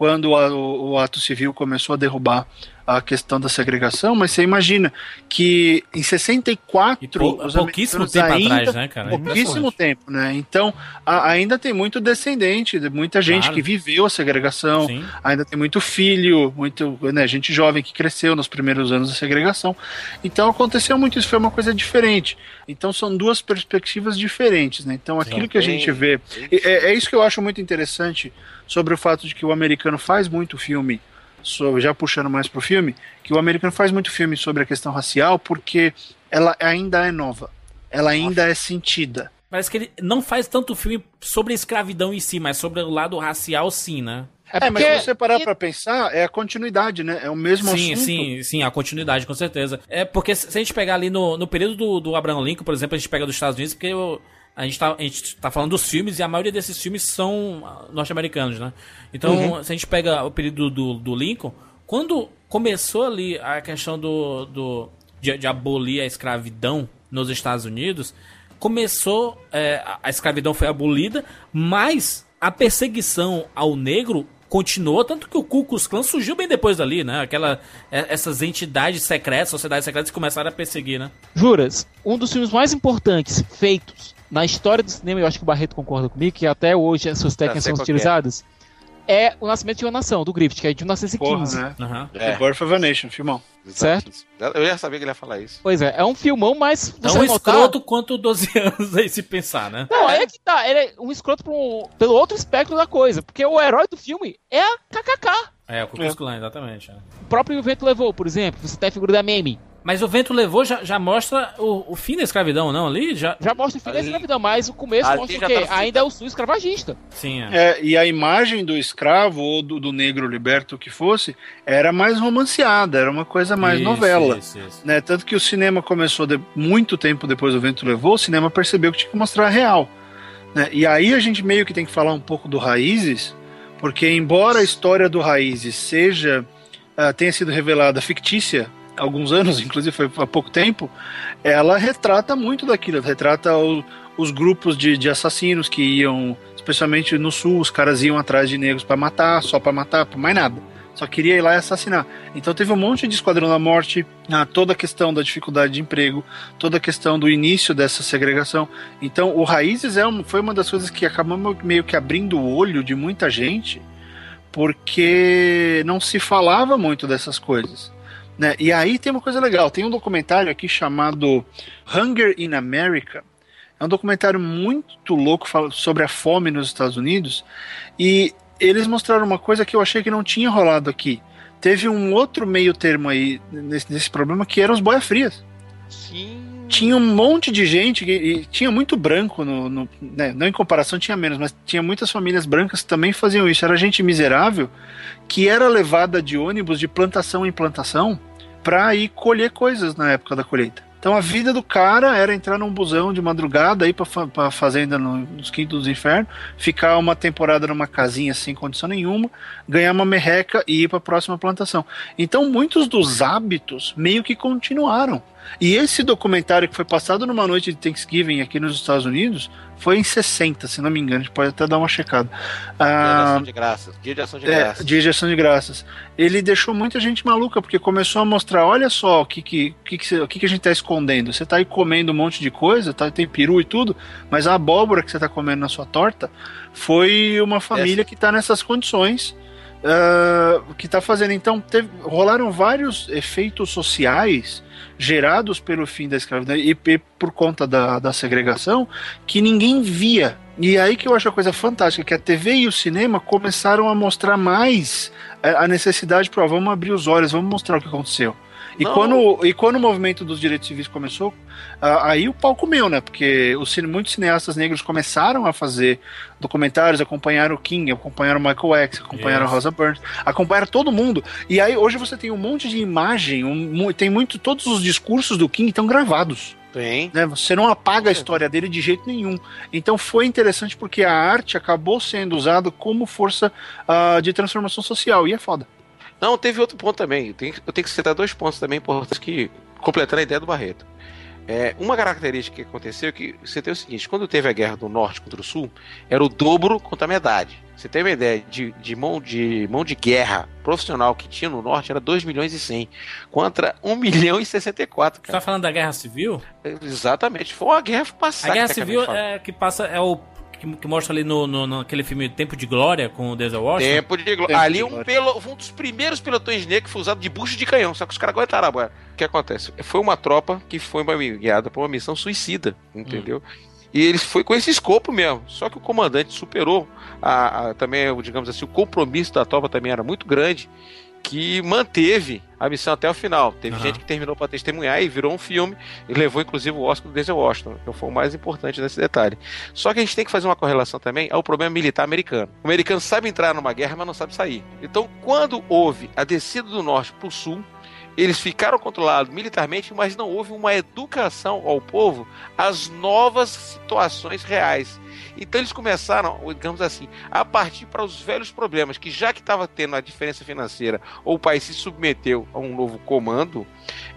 quando a, o, o, ato civil começou a derrubar a questão da segregação, mas você imagina que em 64 pou, os pouquíssimo tempo ainda, atrás, né, cara? Pouquíssimo tempo, né? Então a, ainda tem muito descendente, muita gente claro. que viveu a segregação, Sim. ainda tem muito filho, muito né, gente jovem que cresceu nos primeiros anos da segregação. Então aconteceu muito isso, foi uma coisa diferente. Então são duas perspectivas diferentes, né? Então aquilo Sim, que a gente vê é, é isso que eu acho muito interessante sobre o fato de que o americano faz muito filme, sobre, já puxando mais pro filme, que o americano faz muito filme sobre a questão racial porque ela ainda é nova, ela ainda Nossa. é sentida. Parece que ele não faz tanto filme sobre a escravidão em si, mas sobre o lado racial, sim, né? É, mas se você parar pra pensar, é a continuidade, né? É o mesmo sim, assunto. Sim, sim, a continuidade, com certeza. É porque se a gente pegar ali no, no período do, do Abraham Lincoln, por exemplo, a gente pega dos Estados Unidos, porque eu, a, gente tá, a gente tá falando dos filmes e a maioria desses filmes são ah, norte-americanos, né? Então, Uhum. se a gente pega o período do, do Lincoln, quando começou ali a questão do, do de, de abolir a escravidão nos Estados Unidos, começou, é, a- escravidão foi abolida, mas a perseguição ao negro continuou, tanto que o Ku Klux Klan surgiu bem depois dali, né? Aquela, é- essas entidades secretas, sociedades secretas que começaram a perseguir, né? Juras, um dos filmes mais importantes feitos na história do cinema, eu acho que o Barreto concorda comigo, que até hoje as suas técnicas são que é. utilizadas, é O Nascimento de uma Nação, do Griffith, que é de 1915. Porra, né? Aham. The Birth of a Nation, filmão. Certo? Eu já sabia que ele ia falar isso. Pois é, é um filmão, mas Tão você vai notar- escroto quanto 12 anos aí se pensar, né? Não, aí é que tá. Ele é um escroto um, pelo outro espectro da coisa. Porque o herói do filme é a KKK. É, o Ku Klux Klan, exatamente. é. O próprio Vento Levou, por exemplo. Você tem a figura da Meme. Mas o vento levou já, já mostra o, o fim da escravidão, não? Ali já. Já mostra o fim da Ali- escravidão, mas o começo ali mostra o quê? tá- Ainda é o sul escravagista. Sim, é. É, e a imagem do escravo ou do, do negro liberto que fosse era mais romanceada, era uma coisa mais Isso, novela. isso, isso. Né? Tanto que o cinema começou de- muito tempo depois do Vento Levou, o cinema percebeu que tinha que mostrar a real. né? E aí a gente meio que tem que falar um pouco do Raízes, porque embora a história do Raízes seja ah, tenha sido revelada fictícia alguns anos, inclusive foi há pouco tempo, ela retrata muito daquilo, retrata o- os grupos de, de assassinos que iam, especialmente no sul, os caras iam atrás de negros para matar, só para matar, por mais nada. Só queria ir lá e assassinar. Então teve um monte de Esquadrão da Morte, ah, toda a questão da dificuldade de emprego, toda a questão do início dessa segregação. Então o Raízes é um- foi uma das coisas que acabou meio que abrindo o olho de muita gente, porque não se falava muito dessas coisas. Né? E aí tem uma coisa legal, tem um documentário aqui chamado Hunger in America. É um documentário muito louco sobre a fome nos Estados Unidos. E eles mostraram uma coisa que eu achei que não tinha rolado aqui. Teve um outro meio termo aí nesse, nesse problema que eram os boia frias. Sim. Tinha um monte de gente que- e tinha muito branco no, no- né, não em comparação tinha menos, mas tinha muitas famílias brancas que também faziam isso. Era gente miserável que era levada de ônibus de plantação em plantação para ir colher coisas na época da colheita. Então a vida do cara era entrar num busão de madrugada pra, fa pra fazenda no- nos quintos dos infernos, ficar uma temporada numa casinha sem condição nenhuma, ganhar uma merreca e ir pra próxima plantação. Então muitos dos hábitos meio que continuaram. E esse documentário que foi passado numa noite de Thanksgiving aqui nos Estados Unidos foi em 60, se não me engano, a gente pode até dar uma checada. Dia de Ah, ação de graças. Dia de ação de é, graças. dia de ação de graças. Ele deixou muita gente maluca, porque começou a mostrar, olha só o que, que, o que, que, o que, que a gente tá escondendo. Você tá aí comendo um monte de coisa, tá, tem peru e tudo, mas a abóbora que você tá comendo na sua torta foi uma família que tá nessas condições. Ah, que tá fazendo. Então, teve- rolaram vários efeitos sociais gerados pelo fim da escravidão e, e por conta da, da segregação que ninguém via. E aí que eu acho a coisa fantástica, que a TV e o cinema começaram a mostrar mais é, a necessidade para vamos abrir os olhos, vamos mostrar o que aconteceu. E Não. quando, e quando o movimento dos direitos civis começou, aí o pau comeu, né? Porque os, muitos cineastas negros começaram a fazer documentários, acompanharam o King, acompanharam o Michael X, acompanharam a Yes. Rosa Burns, acompanharam todo mundo. E aí hoje você tem um monte de imagem, um tem muito, todos os discursos do King estão gravados Tem. né? Você não apaga a história dele de jeito nenhum. Então foi interessante porque a arte acabou sendo usada como força ah, de transformação social e é foda. Não, teve outro ponto também. Eu tenho, eu tenho que citar dois pontos também importantes que completando a ideia do Barreto. É, uma característica que aconteceu é que você tem o seguinte: quando teve a guerra do norte contra o sul, era o dobro contra a metade. Você tem uma ideia de, de, mão, de mão de guerra profissional que tinha no norte era 2 milhões e 100 contra 1 milhão e 64, Você cara. tá falando da Guerra Civil? Exatamente. Foi uma guerra A passada. Guerra Civil é que passa. É o. Que, que mostra ali no, no, naquele filme Tempo de Glória com o Denzel Washington. Tempo de glória. Ali um, pelo, um dos primeiros pelotões negros que foi usado de bucho de canhão, só que os caras aguentaram a boia. O que acontece? Foi uma tropa que foi guiada por uma missão suicida, entendeu? E eles foi com esse escopo mesmo. Só que o comandante superou a, a- também, digamos assim, o compromisso da tropa também era muito grande. que manteve a missão até o final. Teve Aham. gente que terminou para testemunhar e virou um filme e levou inclusive o Oscar do Denzel Washington, que foi o mais importante nesse detalhe. Só que a gente tem que fazer uma correlação também ao problema militar americano. O americano sabe entrar numa guerra, mas não sabe sair. Então, quando houve a descida do norte para o sul, eles ficaram controlados militarmente, mas não houve uma educação ao povo às novas situações reais. Então eles começaram, digamos assim, a partir para os velhos problemas, que já que estava tendo a diferença financeira, ou o país se submeteu a um novo comando,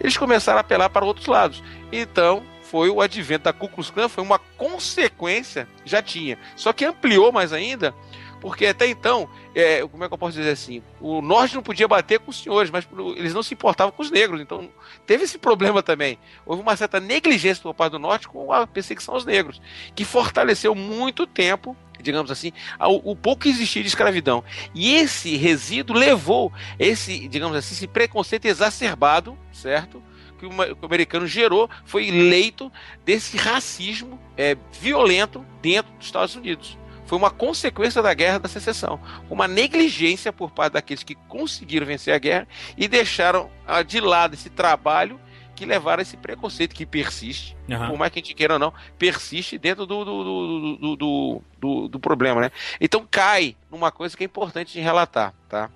eles começaram a apelar para outros lados. Então, foi o advento da Ku Klux Klan, foi uma consequência, já tinha. Só que ampliou mais ainda, porque até então, é, como é que eu posso dizer assim, o norte não podia bater com os senhores, mas eles não se importavam com os negros, então teve esse problema também. Houve uma certa negligência por parte do norte com a perseguição aos negros, que fortaleceu muito tempo digamos assim, ao- o pouco que existia de escravidão. E esse resíduo levou esse, digamos assim, esse preconceito exacerbado, certo? Que que o americano gerou, foi eleito desse racismo é, violento dentro dos Estados Unidos. Foi uma consequência da guerra da secessão, uma negligência por parte daqueles que conseguiram vencer a guerra e deixaram ah, de lado esse trabalho que levaram a esse preconceito que persiste, Aham. por mais que a gente queira ou não, persiste dentro do, do, do, do, do, do- do problema, né? Então cai numa coisa que é importante de relatar, tá?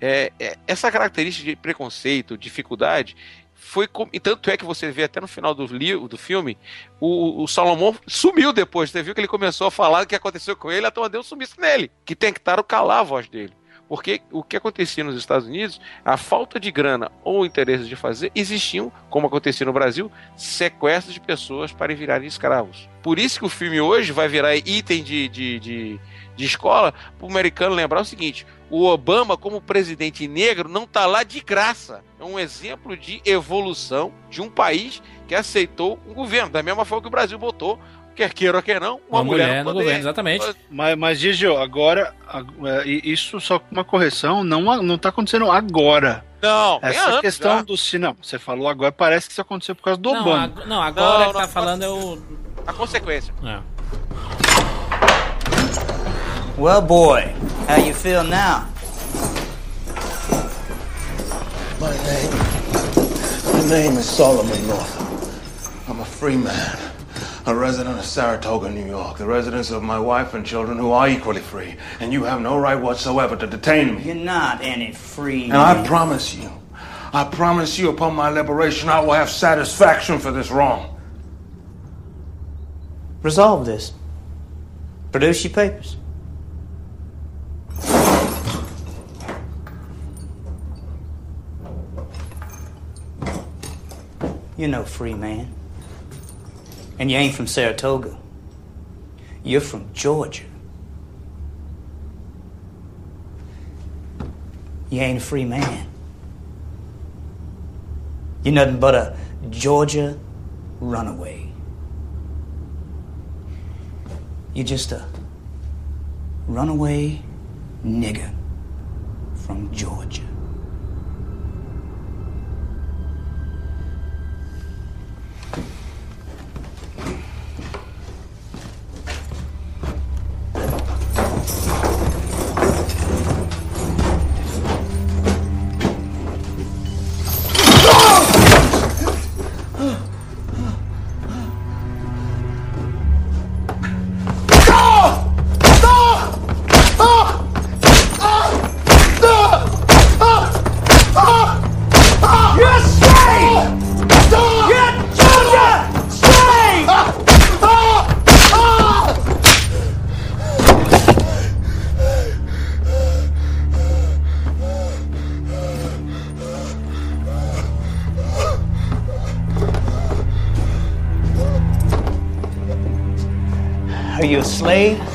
É, é, essa característica de preconceito, dificuldade, foi e tanto é que você vê até no final do livro, do filme, o, o Salomão sumiu depois. Você viu que ele começou a falar o que aconteceu com ele, a turma deu um sumiço nele, que tentaram calar a voz dele. Porque o que acontecia nos Estados Unidos, a falta de grana ou interesse de fazer, existiam, como acontecia no Brasil, sequestros de pessoas para virarem escravos. Por isso que o filme hoje vai virar item de, de, de, de escola, para o americano lembrar o seguinte: o Obama, como presidente negro, não está lá de graça. É um exemplo de evolução de um país que aceitou um governo, da mesma forma que o Brasil botou, quer queira ou quer não, uma, Uma mulher no poder. governo, exatamente. Mas, mas Gigio, agora, a- é, isso só com uma correção, não, a- não tá acontecendo agora. Não, bem Essa antes questão já. do cinema, você falou agora, parece que isso aconteceu por causa do Não, Obama. ag- não, agora Não, que tá não, falando é o. A consequência. É. Well, boy, how you feel now? My name, my name is Solomon North. I'm a free man, a resident of Saratoga, New York, the residence of my wife and children who are equally free, and you have no right whatsoever to detain me. You're not any free. And I promise you, I promise you upon my liberation, I will have satisfaction for this wrong. Resolve this. Produce your papers. You're no free man. And you ain't from Saratoga. You're from Georgia. You ain't a free man. You're nothing but a Georgia runaway. You're just a runaway nigger from Georgia. Slave?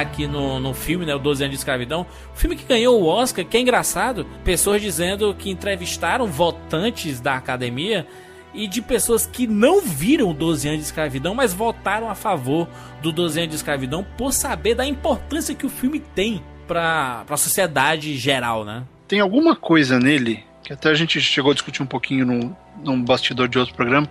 Aqui no, no filme, né, o 12 anos de escravidão, o filme que ganhou o Oscar, que é engraçado, pessoas dizendo que entrevistaram votantes da academia e de pessoas que não viram 12 anos de escravidão, mas votaram a favor do 12 anos de escravidão por saber da importância que o filme tem para a sociedade geral, né? Tem alguma coisa nele, que até a gente chegou a discutir um pouquinho num, num bastidor de outro programa,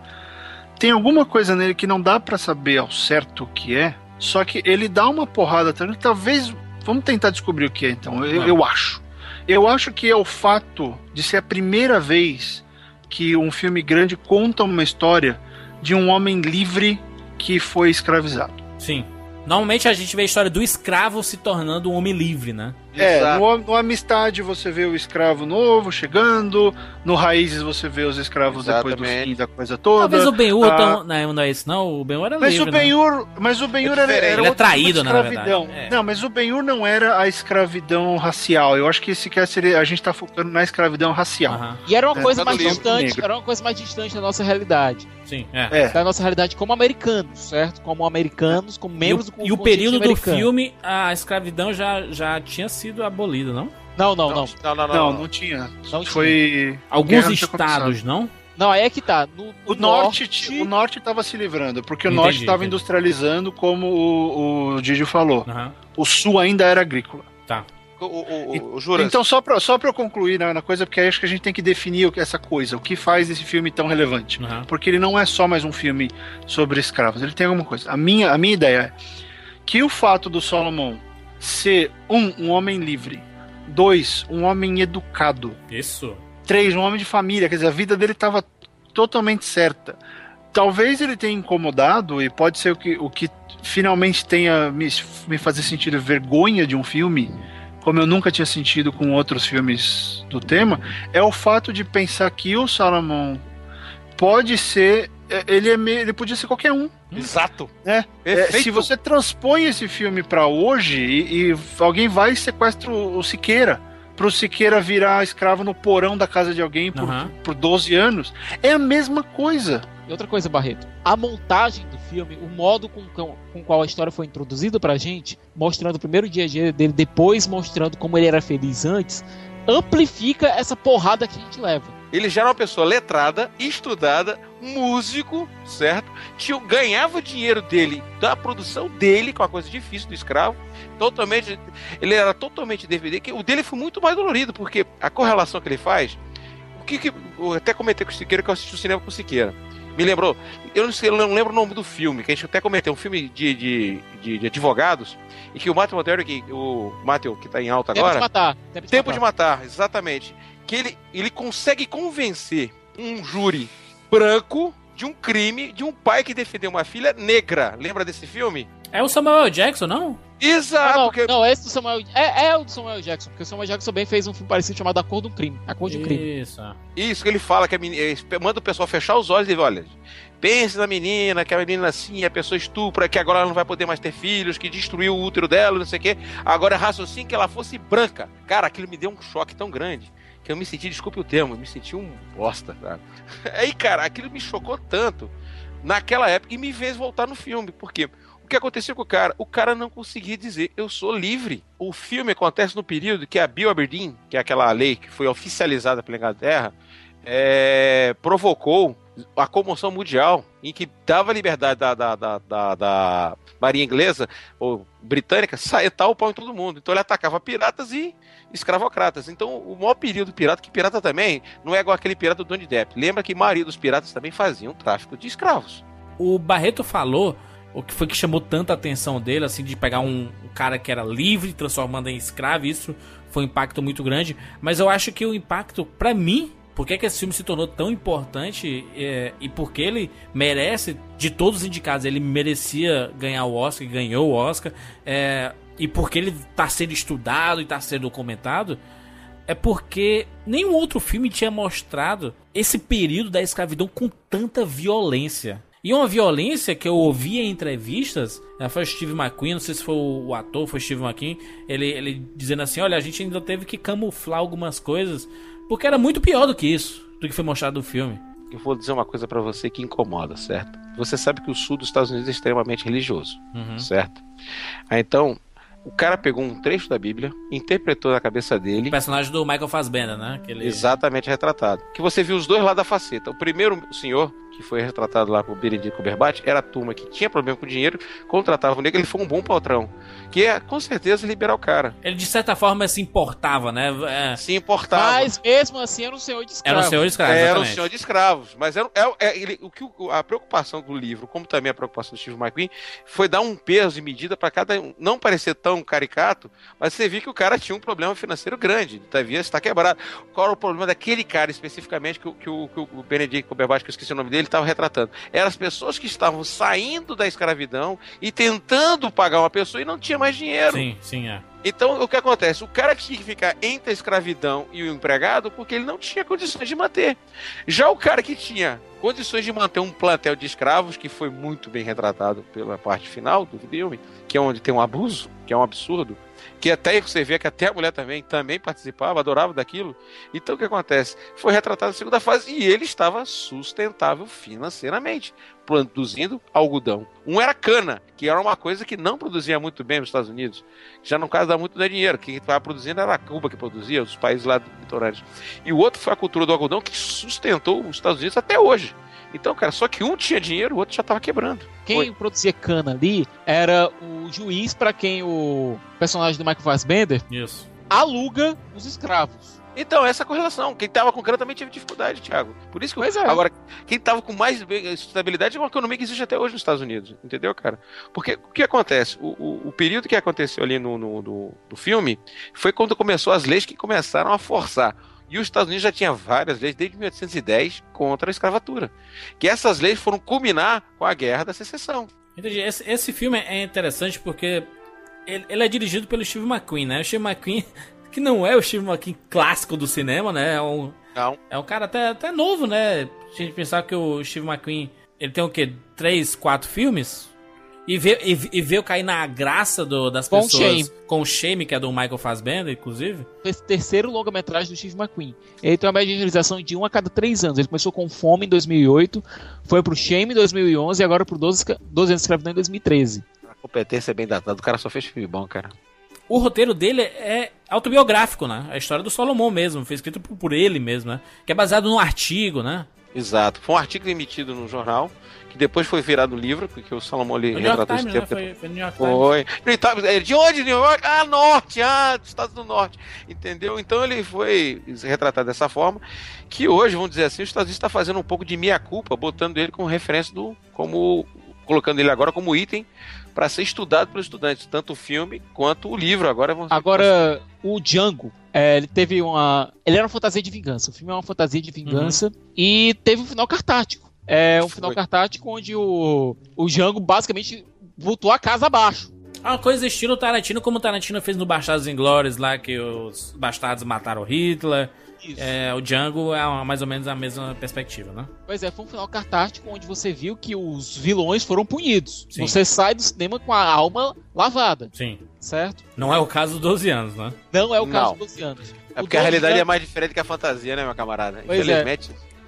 tem alguma coisa nele que não dá para saber ao certo o que é, só que ele dá uma porrada, talvez, vamos tentar descobrir o que é então, eu, eu acho. Eu acho que é o fato de ser a primeira vez que um filme grande conta uma história de um homem livre que foi escravizado. Sim. Normalmente a gente vê a história do escravo se tornando um homem livre, né? É, no, no, Amistade você vê o escravo novo chegando, no Raízes você vê os escravos Exatamente. depois do fim da coisa toda. Talvez o Ben-Hur ah, tão... não, não é isso não, o Ben-Hur era mas livre, o ben né? Mas o Ben-Hur é era, era Ele é traído, na verdade. É. Não, mas o Ben-Hur não era a escravidão racial, eu acho que esse quer ser, a gente tá focando na escravidão racial. Uh -huh. E era uma é, coisa mais distante, negro. era uma coisa mais distante da nossa realidade. Sim, é. Da nossa realidade como americanos, certo? Como americanos, como membros e o, do E o período americano. do filme, a escravidão já, já tinha sido abolida, não? Não, não, não. Não, não, não. Não, não tinha. Não Foi. Tinha. Alguns estados, não? Não, aí é que tá. No, no o norte, norte... o norte estava se livrando, porque o entendi, norte estava industrializando, como o, o Didi falou. Uhum. O sul ainda era agrícola. Tá. O, o, o, Juras. Então, só pra, só pra eu concluir né, na coisa, porque acho que a gente tem que definir essa coisa, o que faz esse filme tão relevante. Uhum. Porque ele não é só mais um filme sobre escravos, ele tem alguma coisa. A minha, a minha ideia é que o fato do Solomon ser, um, um homem livre, Dois, um homem educado. Isso. Três, um homem de família. Quer dizer, a vida dele estava totalmente certa. Talvez ele tenha incomodado, e pode ser o que, o que finalmente tenha me, me fazer sentir vergonha de um filme, como eu nunca tinha sentido com outros filmes do tema, é o fato de pensar que o Salomão pode ser. É, ele, é, ele podia ser qualquer um. Exato. É, é, se você transpõe esse filme para hoje e, e, alguém vai e sequestra o, o Siqueira pro Siqueira virar escravo no porão da casa de alguém por, uhum. por 12 anos, é a mesma coisa. E outra coisa, Barreto, a montagem do filme, o modo com, com qual a história foi introduzida pra gente, mostrando o primeiro dia a dia dele, depois mostrando como ele era feliz antes, amplifica essa porrada que a gente leva. Ele já era uma pessoa letrada, estudada, músico, certo? Que ganhava o dinheiro dele, da produção dele, que é uma coisa difícil do escravo. Totalmente. Ele era totalmente DVD, que o dele foi muito mais dolorido, porque a correlação que ele faz. O que, que eu até comentei com o Siqueira que eu assisti o cinema com o Siqueira. Me lembrou, eu não, sei, eu não lembro o nome do filme, que a gente até comentei, um filme de, de, de, de advogados, e que o Matthew Montero, o Matthew, que está em alta agora. Tempo de matar. Tempo de, Tempo matar. de matar, exatamente que ele, ele consegue convencer um júri branco de um crime de um pai que defendeu uma filha negra. Lembra desse filme? É o Samuel Jackson, não? Exato. Não, porque... não, esse do Samuel é, é o do Samuel Jackson, porque o Samuel Jackson também fez um filme parecido chamado A Cor do Crime. A Cor de um Crime. Isso. Isso que ele fala que a menina, manda o pessoal fechar os olhos e diz, olha, pense na menina, que a menina assim, a pessoa estupra, que agora ela não vai poder mais ter filhos, que destruiu o útero dela, não sei o quê. Agora é raciocínio que ela fosse branca. Cara, aquilo me deu um choque tão grande que eu me senti, desculpe o termo, me senti um bosta, sabe? Aí, cara, aquilo me chocou tanto naquela época e me fez voltar no filme, porque o que aconteceu com o cara? O cara não conseguia dizer eu sou livre. O filme acontece no período que a Bill Aberdeen, que é aquela lei que foi oficializada pela Inglaterra, é, provocou a comoção mundial, em que dava liberdade da, da, da, da, da marinha inglesa ou britânica saetar o pau em todo mundo. Então ele atacava piratas e escravocratas. Então o maior perigo do pirata, que pirata também não é igual aquele pirata do Donnie Depp. Lembra que maioria dos piratas também faziam tráfico de escravos. O Barreto falou o que foi que chamou tanta atenção dele, assim, de pegar um, um cara que era livre, transformando em escravo, isso foi um impacto muito grande. Mas eu acho que o impacto, para mim, por que, que esse filme se tornou tão importante é, e porque ele merece, de todos os indicados, ele merecia ganhar o Oscar e ganhou o Oscar, é, e porque ele está sendo estudado e está sendo documentado, é porque nenhum outro filme tinha mostrado esse período da escravidão com tanta violência. E uma violência que eu ouvi em entrevistas, né, foi o Steve McQueen, não sei se foi o ator, foi o Steve McQueen, ele, ele dizendo assim, olha, a gente ainda teve que camuflar algumas coisas porque era muito pior do que isso, do que foi mostrado no filme. Eu vou dizer uma coisa para você que incomoda, certo? Você sabe que o sul dos Estados Unidos é extremamente religioso, uhum. certo? Ah, então, O cara pegou um trecho da Bíblia, interpretou na cabeça dele. O personagem do Michael Fassbender, né? Que ele- Exatamente retratado. Que você viu os dois lados da faceta. O primeiro o senhor, que foi retratado lá por Benedito Cumberbatch, era a turma que tinha problema com dinheiro, contratava o negro, ele foi um bom patrão. Que é, com certeza, liberar o cara. Ele, de certa forma, se importava, né? É, Se importava. Mas mesmo assim era um senhor de escravo. Era um senhor de escravo, Era um senhor de escravos. Mas era, é, é- ele- o que a preocupação do livro, como também a preocupação do Steve McQueen, foi dar um peso e medida para cada um. Não parecer tão caricato, mas você viu que o cara tinha um problema financeiro grande. Devia estar quebrado. Qual era o problema daquele cara especificamente que, o- que o, que o Benedict Cumberbatch, que eu esqueci o nome dele, estava retratando? Eram as pessoas que estavam saindo da escravidão e tentando pagar uma pessoa e não tinha mais dinheiro. Sim, sim, é. Então, o que acontece? O cara tinha que ficar entre a escravidão e o empregado porque ele não tinha condições de manter. Já o cara que tinha condições de manter um plantel de escravos, que foi muito bem retratado pela parte final do filme, que é onde tem um abuso, que é um absurdo, que até você vê que até a mulher também, também participava, adorava daquilo. Então, o que acontece? Foi retratado a segunda fase e ele estava sustentável financeiramente, produzindo algodão. Um era cana, que era uma coisa que não produzia muito bem nos Estados Unidos. Já no caso dá muito dinheiro. Quem estava produzindo era a Cuba que produzia, os países lá litorâneos. E o outro foi a cultura do algodão que sustentou os Estados Unidos até hoje. Então, cara, só que um tinha dinheiro, o outro já estava quebrando. Quem produzia cana ali era o juiz para quem o personagem do Michael Fassbender Isso. aluga os escravos. Então, essa correlação. Quem estava com grana também teve dificuldade, Thiago. Por isso que. Pois é. Agora, quem estava com mais sustentabilidade é uma economia que existe até hoje nos Estados Unidos. Entendeu, cara? Porque o que acontece? O, o- o período que aconteceu ali no, no, no- no filme foi quando começou as leis que começaram a forçar. E os Estados Unidos já tinha várias leis desde 1810 contra a escravatura. Que essas leis foram culminar com a Guerra da Secessão. Entendi. Esse, esse filme é interessante porque ele, ele é dirigido pelo Steve McQueen, né? O Steve McQueen, que não é o Steve McQueen clássico do cinema, né? É um, Não. é um cara até, até novo, né? A gente pensar que o Steve McQueen, ele tem o quê? Três, quatro filmes? E veio, e, e veio cair na graça do- das Com pessoas. Shame. Com o Shame, que é do Michael Fassbender, inclusive. Esse terceiro longa-metragem do Steve McQueen. Ele tem uma média de realização de um a cada três anos. Ele começou com Fome em 2008, foi pro Shame em 2011 e agora pro 12, esca- 12 anos de escravidão em 2013. A competência é bem datada. O cara só fez filme bom, cara. O roteiro dele é autobiográfico, né? A história do Solomon mesmo, foi escrito por, ele mesmo, né? Que é baseado num artigo, né? Exato. Foi um artigo emitido no jornal, depois foi virado livro, porque o Salomão York retratou Times, esse né? tempo Foi, depois. foi no New York Times. Foi. Ele tava- é, De onde? New York? Ah, norte, ah, dos Estados do Norte. Entendeu? Então ele foi retratado dessa forma, que hoje, vamos dizer assim, os Estados Unidos está fazendo um pouco de meia-culpa, botando ele como referência do. como. colocando ele agora como item para ser estudado pelos estudantes, tanto o filme quanto o livro. Agora vão Agora, o Django, é, ele teve uma. Ele era uma fantasia de vingança. O filme é uma fantasia de vingança e teve um final cartático. É um Foi. final cartático onde o, o Django basicamente voltou a casa abaixo. É uma coisa estilo Tarantino, como o Tarantino fez no Bastardos Inglórios lá, que os bastardos mataram Hitler. É, o Django é uma- mais ou menos a mesma perspectiva, né? Pois é, foi um final cartástico onde você viu que os vilões foram punidos. Sim. Você sai do cinema com a alma lavada, Sim. certo? Não é o caso dos 12 anos, né? Não é o caso Não. dos 12 anos. É porque a 12 realidade é mais diferente que a fantasia, né, meu camarada? Pois é.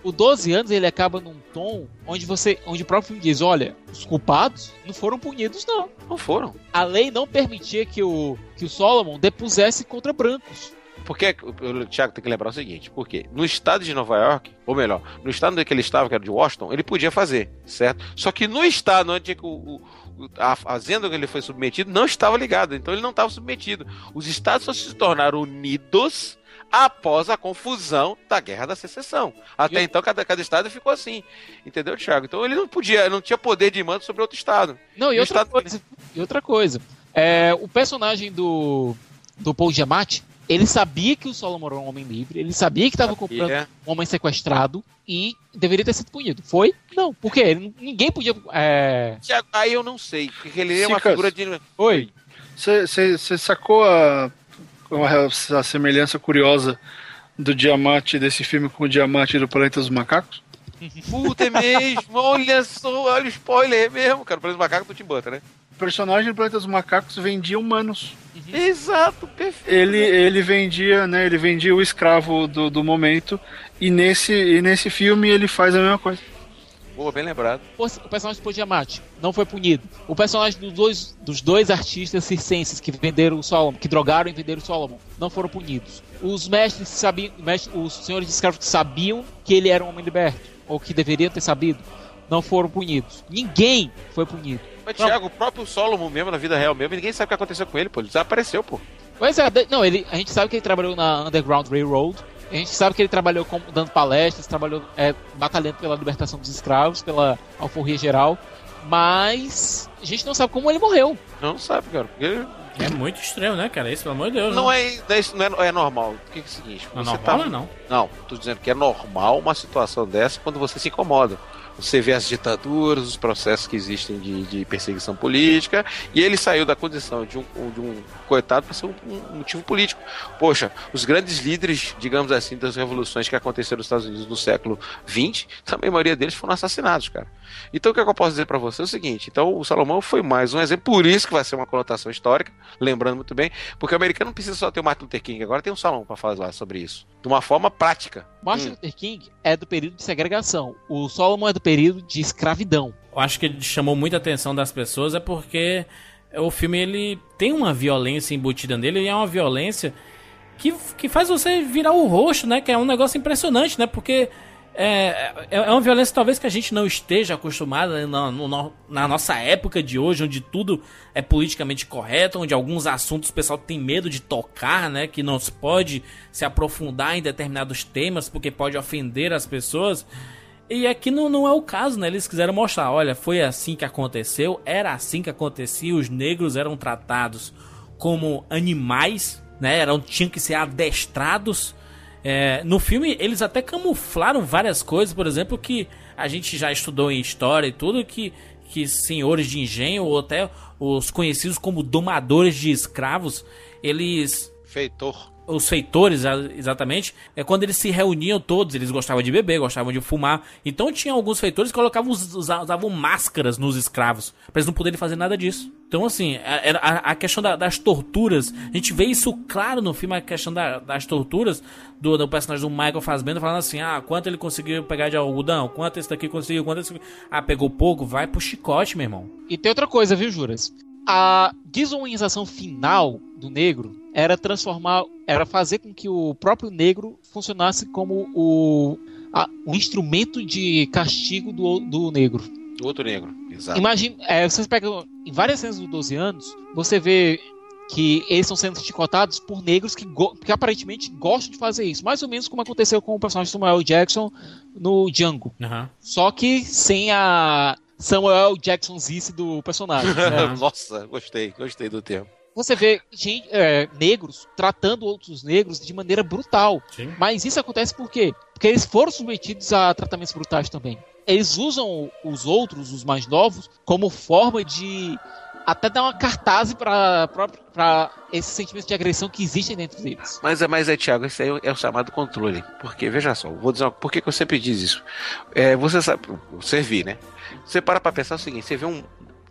O 12 anos ele acaba num tom onde você, onde o próprio filme diz, olha, os culpados não foram punidos não. Não foram. A lei não permitia que o que o Solomon depusesse contra brancos. Porque o Thiago tem que lembrar o seguinte, porque no estado de Nova York, ou melhor, no estado onde ele estava, que era de Washington, ele podia fazer, certo? Só que no estado onde o- o- a fazenda que ele foi submetido não estava ligada, então ele não estava submetido. Os estados só se tornaram unidos após a confusão da Guerra da Secessão. Até E- então cada, cada estado ficou assim, entendeu, Thiago? Então ele não podia, não tinha poder de mando sobre outro estado. Não, e outra estado- coisa, e outra coisa. É, o personagem do do Paul Giamatti, ele sabia que o Solomon era um homem livre, ele sabia que estava comprando um homem sequestrado e deveria ter sido punido. Foi? Não. Por quê? Ele- ninguém podia. É... Thiago, aí eu não sei, porque ele é uma Cicas. figura de Oi. Você sacou a, a, a semelhança curiosa do Diamante desse filme com o Diamante do Planeta dos Macacos? Puta, é mesmo. Olha só, olha o spoiler é mesmo, cara. Parece macaco do Tim Burton, né? O personagem do Planeta dos Macacos vendia humanos. Exato, perfeito. Ele, ele vendia, né? Ele vendia o escravo do, do momento. E nesse, e nesse filme ele faz a mesma coisa. Boa, bem lembrado. O personagem de Tiamat não foi punido. O personagem dos dois, dos dois artistas circenses que venderam o Solomon, que drogaram e venderam o Solomon, não foram punidos. Os mestres sabiam, os senhores de escravos que sabiam que ele era um homem liberto, ou que deveriam ter sabido, não foram punidos. Ninguém foi punido. Mas, Thiago, o próprio Solomon mesmo, na vida real mesmo, ninguém sabe o que aconteceu com ele, pô. Ele desapareceu, pô. Pois é, não, ele, a gente sabe que ele trabalhou na Underground Railroad, a gente sabe que ele trabalhou como, dando palestras, trabalhou é, batalhando pela libertação dos escravos, pela alforria geral, mas a gente não sabe como ele morreu. Não sabe, cara. Ele... É muito estranho, né, cara? Isso, pelo amor de Deus. Não, né? é, isso não é, é normal. O que é o seguinte? Não é normal, tá... não? Não, tô dizendo que é normal uma situação dessa quando você se incomoda. Você vê as ditaduras, os processos que existem de, de perseguição política, e ele saiu da condição de um, de um coitado para ser um, um, motivo político. Poxa, os grandes líderes, digamos assim, das revoluções que aconteceram nos Estados Unidos no século XX, também a maioria deles foram assassinados, cara. Então o que, é que eu posso dizer para você é o seguinte: então o Salomão foi mais um exemplo, por isso que vai ser uma conotação histórica, lembrando muito bem, porque o americano não precisa só ter o Martin Luther King, agora tem um Salomão para falar sobre isso, de uma forma prática. Martin hum. Luther King é do período de segregação, o Solomon é do período de escravidão. Eu acho que ele chamou muita atenção das pessoas é porque o filme ele tem uma violência embutida nele e é uma violência que, que faz você virar o rosto, né? Que é um negócio impressionante, né? Porque é, é, é uma violência talvez que a gente não esteja acostumado né, na, no, na nossa época de hoje, onde tudo é politicamente correto, onde alguns assuntos o pessoal tem medo de tocar, né? Que não se pode se aprofundar em determinados temas porque pode ofender as pessoas. E aqui não, não é o caso, né? Eles quiseram mostrar, olha, foi assim que aconteceu, era assim que acontecia, os negros eram tratados como animais, né? Eram, tinham que ser adestrados é, no filme, eles até camuflaram várias coisas, por exemplo, que a gente já estudou em história e tudo, que, que senhores de engenho, ou até os conhecidos como domadores de escravos, eles. Feitor os feitores, exatamente, é quando eles se reuniam todos, eles gostavam de beber, gostavam de fumar. Então tinha alguns feitores que colocavam, usavam máscaras nos escravos, para eles não poderem fazer nada disso. Então, assim, a, a, a questão da, das torturas, a gente vê isso claro no filme, a questão da, das torturas do, do, personagem do Michael Fassbender falando assim: ah, quanto ele conseguiu pegar de algodão, quanto esse daqui conseguiu, quanto esse. Ah, pegou pouco, vai pro chicote, meu irmão. E tem outra coisa, viu, Juras? A desumanização final do negro era transformar, era fazer com que o próprio negro funcionasse como o, a, um instrumento de castigo do, do negro. Do outro negro, exato. Imagina, é, você pega em várias cenas dos 12 anos, você vê que eles estão sendo chicotados por negros que, que, aparentemente gostam de fazer isso. Mais ou menos como aconteceu com o personagem Samuel Jackson no Django. Uhum. Só que sem a Samuel Jackson Zice do personagem. Né? Nossa, gostei, gostei do termo você vê gente, é, negros tratando outros negros de maneira brutal. Sim. Mas isso acontece por quê? Porque eles foram submetidos a tratamentos brutais também. Eles usam os outros, os mais novos, como forma de até dar uma cartaz para esses sentimentos de agressão que existem dentro deles. Mas é, mas é, Thiago, esse aí é o chamado controle. Porque, veja só, vou dizer uma, por que, eu sempre diz isso? É, você sabe, servir, né? Você para pra pensar o seguinte: você vê um,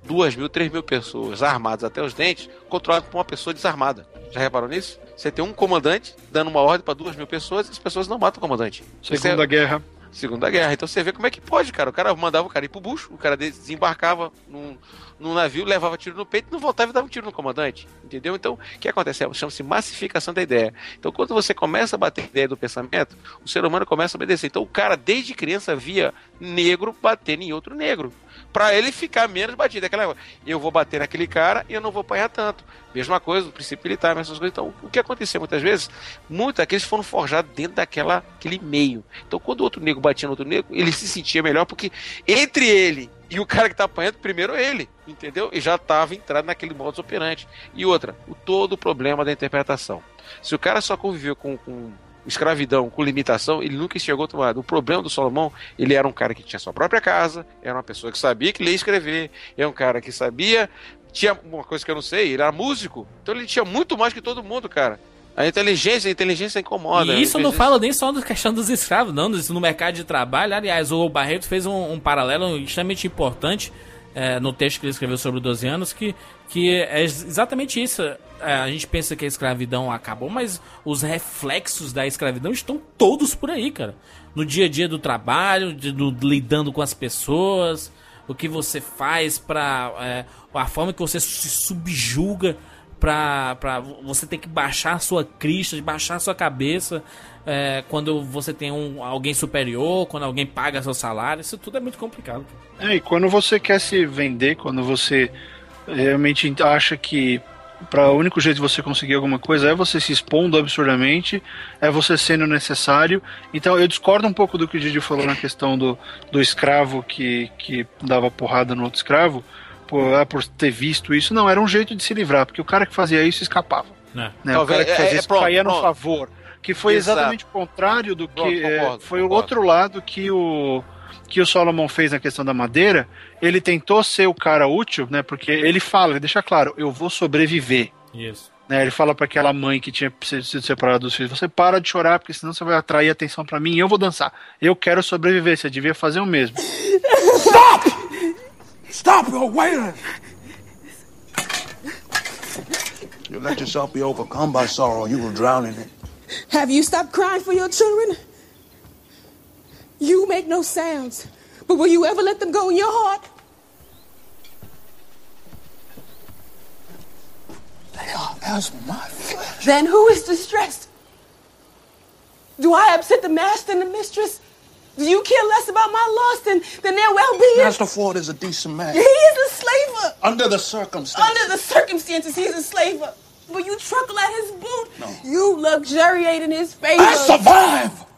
duas mil, três mil pessoas armadas até os dentes, controlado por uma pessoa desarmada. Já reparou nisso? Você tem um comandante dando uma ordem para duas mil pessoas e as pessoas não matam o comandante. Segunda é... Guerra. Segunda Guerra. Então você vê como é que pode, cara. O cara mandava o cara ir pro bucho, o cara desembarcava num, num navio, levava tiro no peito, não voltava e dava um tiro no comandante. Entendeu? Então, o que acontece? Chama-se massificação da ideia. Então, quando você começa a bater a ideia do pensamento, o ser humano começa a obedecer. Então, o cara, desde criança, via negro batendo em outro negro para ele ficar menos batido. Aquela, eu vou bater naquele cara e eu não vou apanhar tanto. Mesma coisa, o princípio militar, essas coisas. Então, o que aconteceu muitas vezes? Muitos daqueles foram forjados dentro daquela aquele meio. Então, quando o outro negro batia no outro negro, ele se sentia melhor porque entre ele e o cara que tá apanhando, primeiro ele, entendeu? E já estava entrado naquele modus operandi. E outra, o todo o problema da interpretação. Se o cara só conviveu com, com escravidão com limitação, ele nunca enxergou outro lado. O problema do Salomão, ele era um cara que tinha sua própria casa, era uma pessoa que sabia que ler e escrever, era um cara que sabia, tinha uma coisa que eu não sei, ele era músico, então ele tinha muito mais que todo mundo, cara. A inteligência, a inteligência incomoda. E isso não fala nem só da questão dos escravos, não, no mercado de trabalho. Aliás, o Barreto fez um, um paralelo extremamente importante é, no texto que ele escreveu sobre 12 anos, que, que é exatamente isso. É, a gente pensa que a escravidão acabou, mas os reflexos da escravidão estão todos por aí, cara. No dia a dia do trabalho, de, do, lidando com as pessoas, o que você faz pra. É, a forma que você se subjuga pra, pra você ter que baixar a sua crista, baixar a sua cabeça é, quando você tem um, alguém superior, quando alguém paga seu salário, isso tudo é muito complicado. É, e quando você quer se vender, quando você realmente acha que para o único jeito de você conseguir alguma coisa é você se expondo absurdamente, é você sendo necessário. Então eu discordo um pouco do que o Didi falou na questão do, do escravo que, que dava porrada no outro escravo, por, ah, por ter visto isso. Não, era um jeito de se livrar, porque o cara que fazia isso escapava. É. Né? O cara que fazia é, isso pronto, caía no pronto. favor. Que foi Exato. exatamente o contrário do que. Pronto, concordo, é, foi concordo. o outro lado que o que o Solomon fez na questão da madeira, ele tentou ser o cara útil, né? Porque ele fala, ele deixa claro, eu vou sobreviver. Isso. Né, ele fala para aquela mãe que tinha sido separada dos filhos: você para de chorar, porque senão você vai atrair atenção para mim e eu vou dançar. Eu quero sobreviver, você devia fazer o mesmo. Stop! Stop, you're wailing! You let yourself be overcome by sorrow, you will drown in it. Have you stopped crying for your children? You make no sounds, but will you ever let them go in your heart? They are as my flesh. Then who is distressed? Do I upset the master and the mistress? Do you care less about my loss than, than their well-being? Master Ford is a decent man. He is a slaver. Under the circumstances. Under the circumstances, he's a slaver. But you truckle at his boot. No. You luxuriate in his favor. I survive.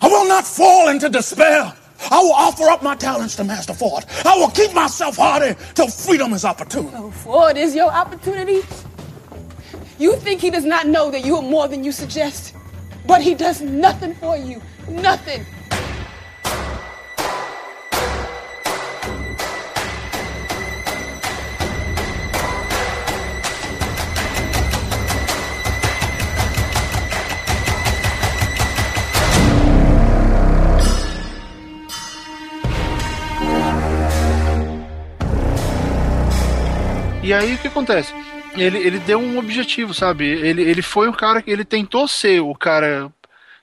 I will not fall into despair. I will offer up my talents to Master Ford. I will keep myself hardy till freedom is opportune. Oh, Ford is your opportunity. You think he does not know that you are more than you suggest, but he does nothing for you. Nothing. E aí o que acontece? Ele, ele deu um objetivo, sabe? Ele, ele foi um cara que ele tentou ser o cara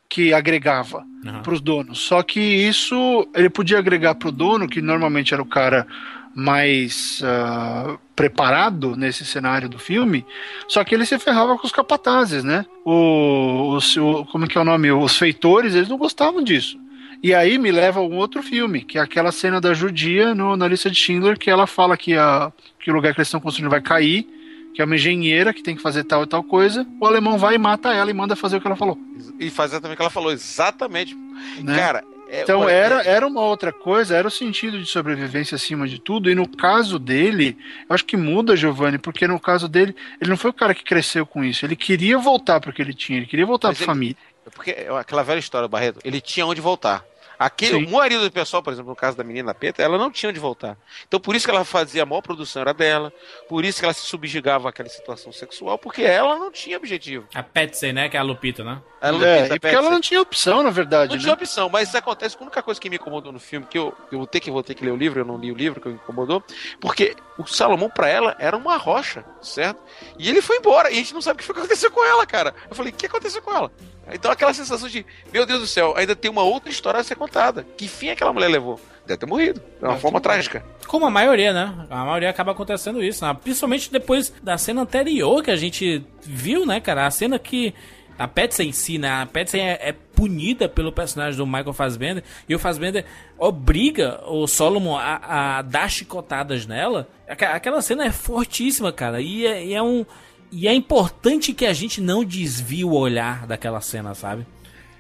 que agregava uhum. para os donos. Só que isso ele podia agregar para o dono, que normalmente era o cara mais uh, preparado nesse cenário do filme, só que ele se ferrava com os capatazes, né? O, os, o, como é que é o nome? Os feitores, eles não gostavam disso. E aí me leva a um outro filme, que é aquela cena da judia no, na lista de Schindler, que ela fala que, a, que o lugar que eles estão construindo vai cair, que é uma engenheira que tem que fazer tal e tal coisa. O alemão vai e mata ela e manda fazer o que ela falou. E fazer também o que ela falou, exatamente. Né? Cara, é, então era, era uma outra coisa, era o sentido de sobrevivência acima de tudo. E no caso dele, eu acho que muda, Giovanni, porque no caso dele, ele não foi o cara que cresceu com isso. Ele queria voltar para o que ele tinha, ele queria voltar para a família. Porque aquela velha história, Barreto, ele tinha onde voltar. Aquele, o marido do pessoal, por exemplo, no caso da menina Peta, ela não tinha onde voltar. Então por isso que ela fazia a maior produção era dela, por isso que ela se subjugava àquela situação sexual, porque ela não tinha objetivo. A Petsy, né? Que é a Lupita, né? A Lupita, é, porque ela não tinha opção, na verdade. Não né? tinha opção, mas isso acontece. A única coisa que me incomodou no filme, que eu, eu vou ter que vou ter que ler o livro, eu não li o livro que me incomodou, porque o Salomão para ela era uma rocha, certo? E ele foi embora, e a gente não sabe o que foi que aconteceu com ela, cara. Eu falei, o que aconteceu com ela? Então aquela sensação de, meu Deus do céu, ainda tem uma outra história a ser contada. Que fim aquela mulher levou? Deve ter morrido. De uma forma trágica. Como a maioria, né? A maioria acaba acontecendo isso. Né? Principalmente depois da cena anterior que a gente viu, né, cara? A cena que a Patsy em si, né? A Patsy é, é, punida pelo personagem do Michael Fassbender e o Fassbender obriga o Solomon a, a dar chicotadas nela. Aquela cena é fortíssima, cara. E é, e é um e é importante que a gente não desvie o olhar daquela cena, sabe?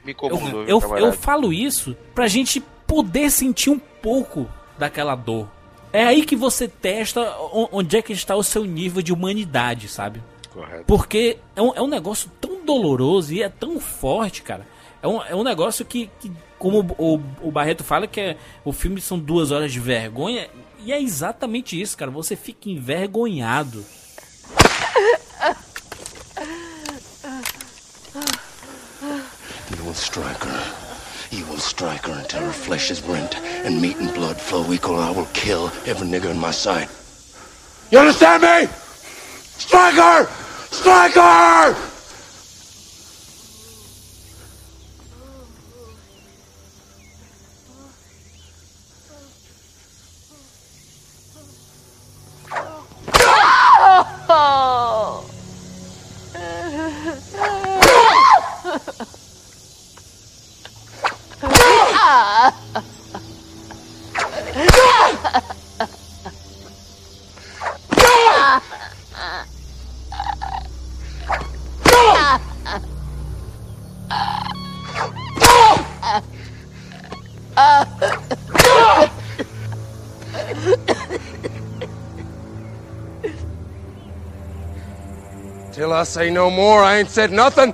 Me incomodou, eu, eu, eu falo isso pra gente poder sentir um pouco daquela dor. É aí que você testa onde é que está o seu nível de humanidade, sabe? Correto. Porque é um, é um negócio tão doloroso e é tão forte, cara. É um, é um negócio que, que como o, o, Barreto fala, que é, o filme são duas horas de vergonha. E é exatamente isso, cara. Você fica envergonhado. will strike her. You will strike her until her flesh is rent and meat and blood flow equal. I will kill every nigger in my sight. You understand me? Strike her strike Striker! Oh! Till I say no more, I ain't said nothing.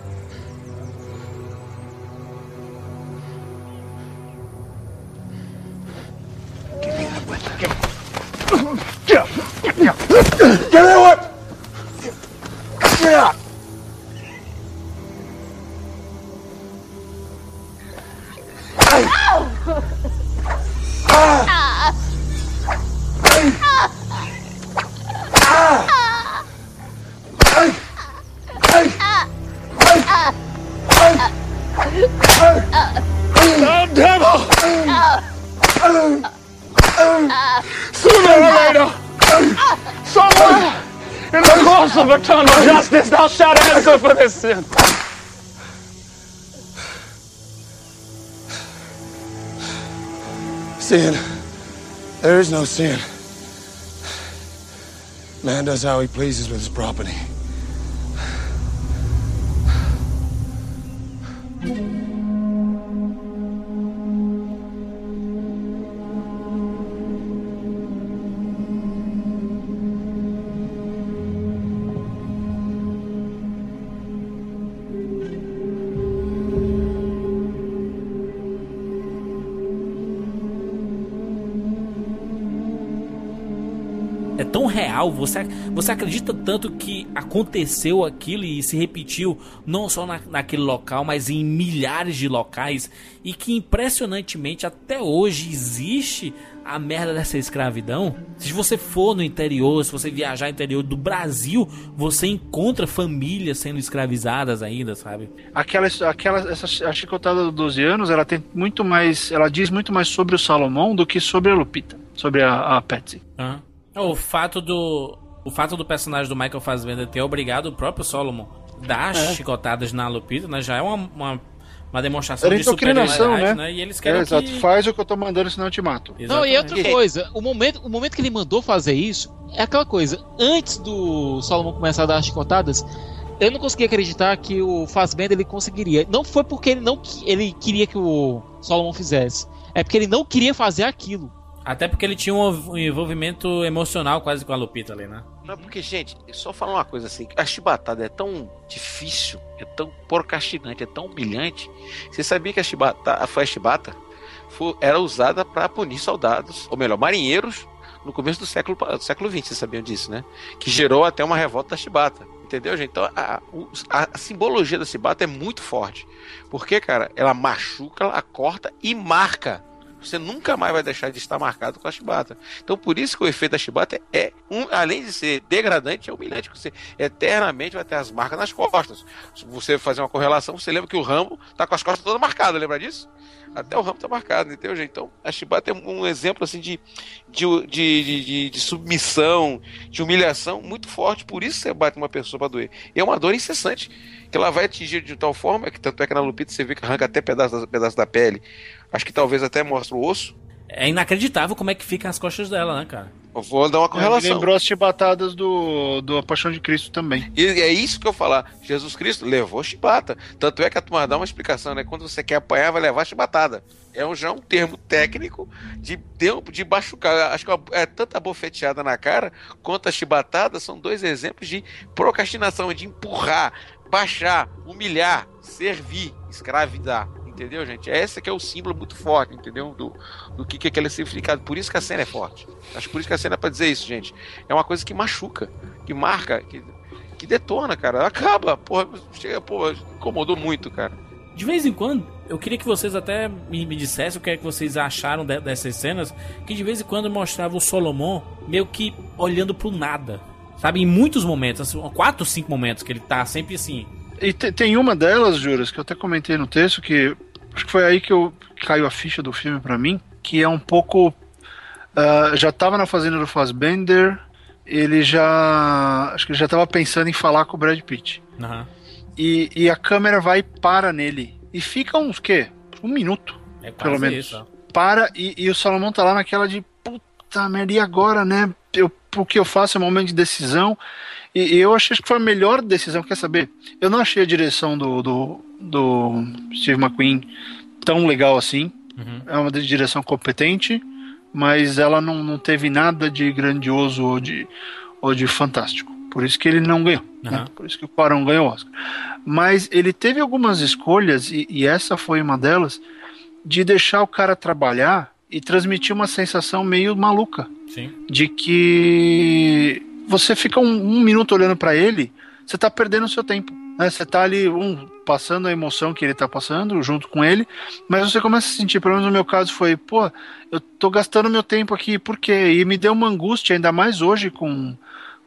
The devil! Sooner or later, someone in the course of eternal justice, thou shalt answer for this sin. Sin. There is no sin. Man does how he pleases with his property. É real, você, você acredita tanto que aconteceu aquilo e se repetiu não só na, naquele local, mas em milhares de locais e que impressionantemente até hoje existe a merda dessa escravidão. Se você for no interior, se você viajar no interior do Brasil, você encontra famílias sendo escravizadas ainda, sabe? Aquela, aquela essa, a chicotada dos 12 anos, ela tem muito mais, ela diz muito mais sobre o Salomão do que sobre a Lupita, sobre a, a Patsy. Aham. O fato do. O fato do personagem do Michael Fassbender ter obrigado o próprio Solomon dar É. chicotadas na Lupita, né? Já é uma, uma, uma demonstração Era de superioridade, né? né? E eles É, querem exato. que... Faz o que eu tô mandando, senão eu te mato. Não, e outra coisa, o momento, o momento que ele mandou fazer isso é aquela coisa. Antes do Solomon começar a dar as chicotadas, eu não conseguia acreditar que o Fassbender ele conseguiria. Não foi porque ele não ele queria que o Solomon fizesse, é porque ele não queria fazer aquilo. Até porque ele tinha um envolvimento emocional quase com a Lupita ali, né? Não, porque, gente, só falar uma coisa assim: a chibatada é tão difícil, é tão procrastinante, é tão humilhante. Você sabia que a chibata, foi a chibata foi- era usada para punir soldados, ou melhor, marinheiros, no começo do século, do século XX, vocês sabiam disso, né? Que gerou até uma revolta da chibata. Entendeu, gente? Então a, a- a simbologia da chibata é muito forte. Porque, cara, ela machuca, ela corta e marca. Você nunca mais vai deixar de estar marcado com a chibata. Então, por isso que o efeito da chibata é, um, além de ser degradante, é humilhante. Você eternamente vai ter as marcas nas costas. Se você fazer uma correlação, você lembra que o Rambo tá com as costas todas marcadas, lembra disso? Até o Rambo tá marcado, entendeu? Então, a chibata é um exemplo assim de, de, de, de, de- de submissão, de humilhação muito forte. Por isso você bate uma pessoa para doer. E é uma dor incessante, que ela vai atingir de tal forma que tanto é que na Lupita você vê que arranca até pedaço, pedaço da pele. Acho que talvez até mostra o osso. É inacreditável como é que ficam as costas dela, né, cara? Eu vou dar uma Me correlação. lembrou as chibatadas do, do A Paixão de Cristo também. E é isso que eu falar. Jesus Cristo levou chibata. Tanto é que a turma dá uma explicação, né? Quando você quer apanhar, vai levar chibatada. É um, já um termo técnico de, de, de machucar. Acho que é tanta bofeteada na cara quanto a chibatada são dois exemplos de procrastinação, de empurrar, baixar, humilhar, servir, escravidar. Entendeu, gente? Esse que é o símbolo muito forte, entendeu? Do, do que, que é aquele significado. Por isso que a cena é forte. Acho que por isso que a cena é pra dizer isso, gente. É uma coisa que machuca, que marca, que, que detona, cara. Acaba, porra, chega, porra, incomodou muito, cara. De vez em quando, eu queria que vocês até me, me dissessem o que é que vocês acharam de- dessas cenas, que de vez em quando mostrava o Solomon meio que olhando pro nada. Sabe, em muitos momentos, assim, quatro, cinco momentos que ele tá sempre assim. E te- tem uma delas, Juras, que eu até comentei no texto, que acho que foi aí que eu caiu a ficha do filme pra mim, que é um pouco. ah, já tava na fazenda do Fassbender, ele já. Acho que ele já tava pensando em falar com o Brad Pitt. Aham. E, e a câmera vai e para nele. E fica uns quê? Um minuto. É pelo menos. isso. Para e, e o Salomão tá lá naquela de puta merda, e agora, né? Eu, o que eu faço é um momento de decisão. E, eu achei que foi a melhor decisão. Quer saber? Eu não achei a direção do, do, do Steve McQueen tão legal assim. Uhum. É uma direção competente, mas ela não, não teve nada de grandioso ou de, ou de fantástico. Por isso que ele não ganhou. né? Aham. Por isso que o Quaron ganhou o Oscar. Mas ele teve algumas escolhas, e, e essa foi uma delas, de deixar o cara trabalhar e transmitir uma sensação meio maluca. Sim. De que você fica um, um minuto olhando pra ele, você tá perdendo o seu tempo. Né? Você tá ali, um, passando a emoção que ele tá passando junto com ele, mas você começa a sentir, pelo menos no meu caso foi, pô, eu tô gastando meu tempo aqui, por quê? E me deu uma angústia, ainda mais hoje com,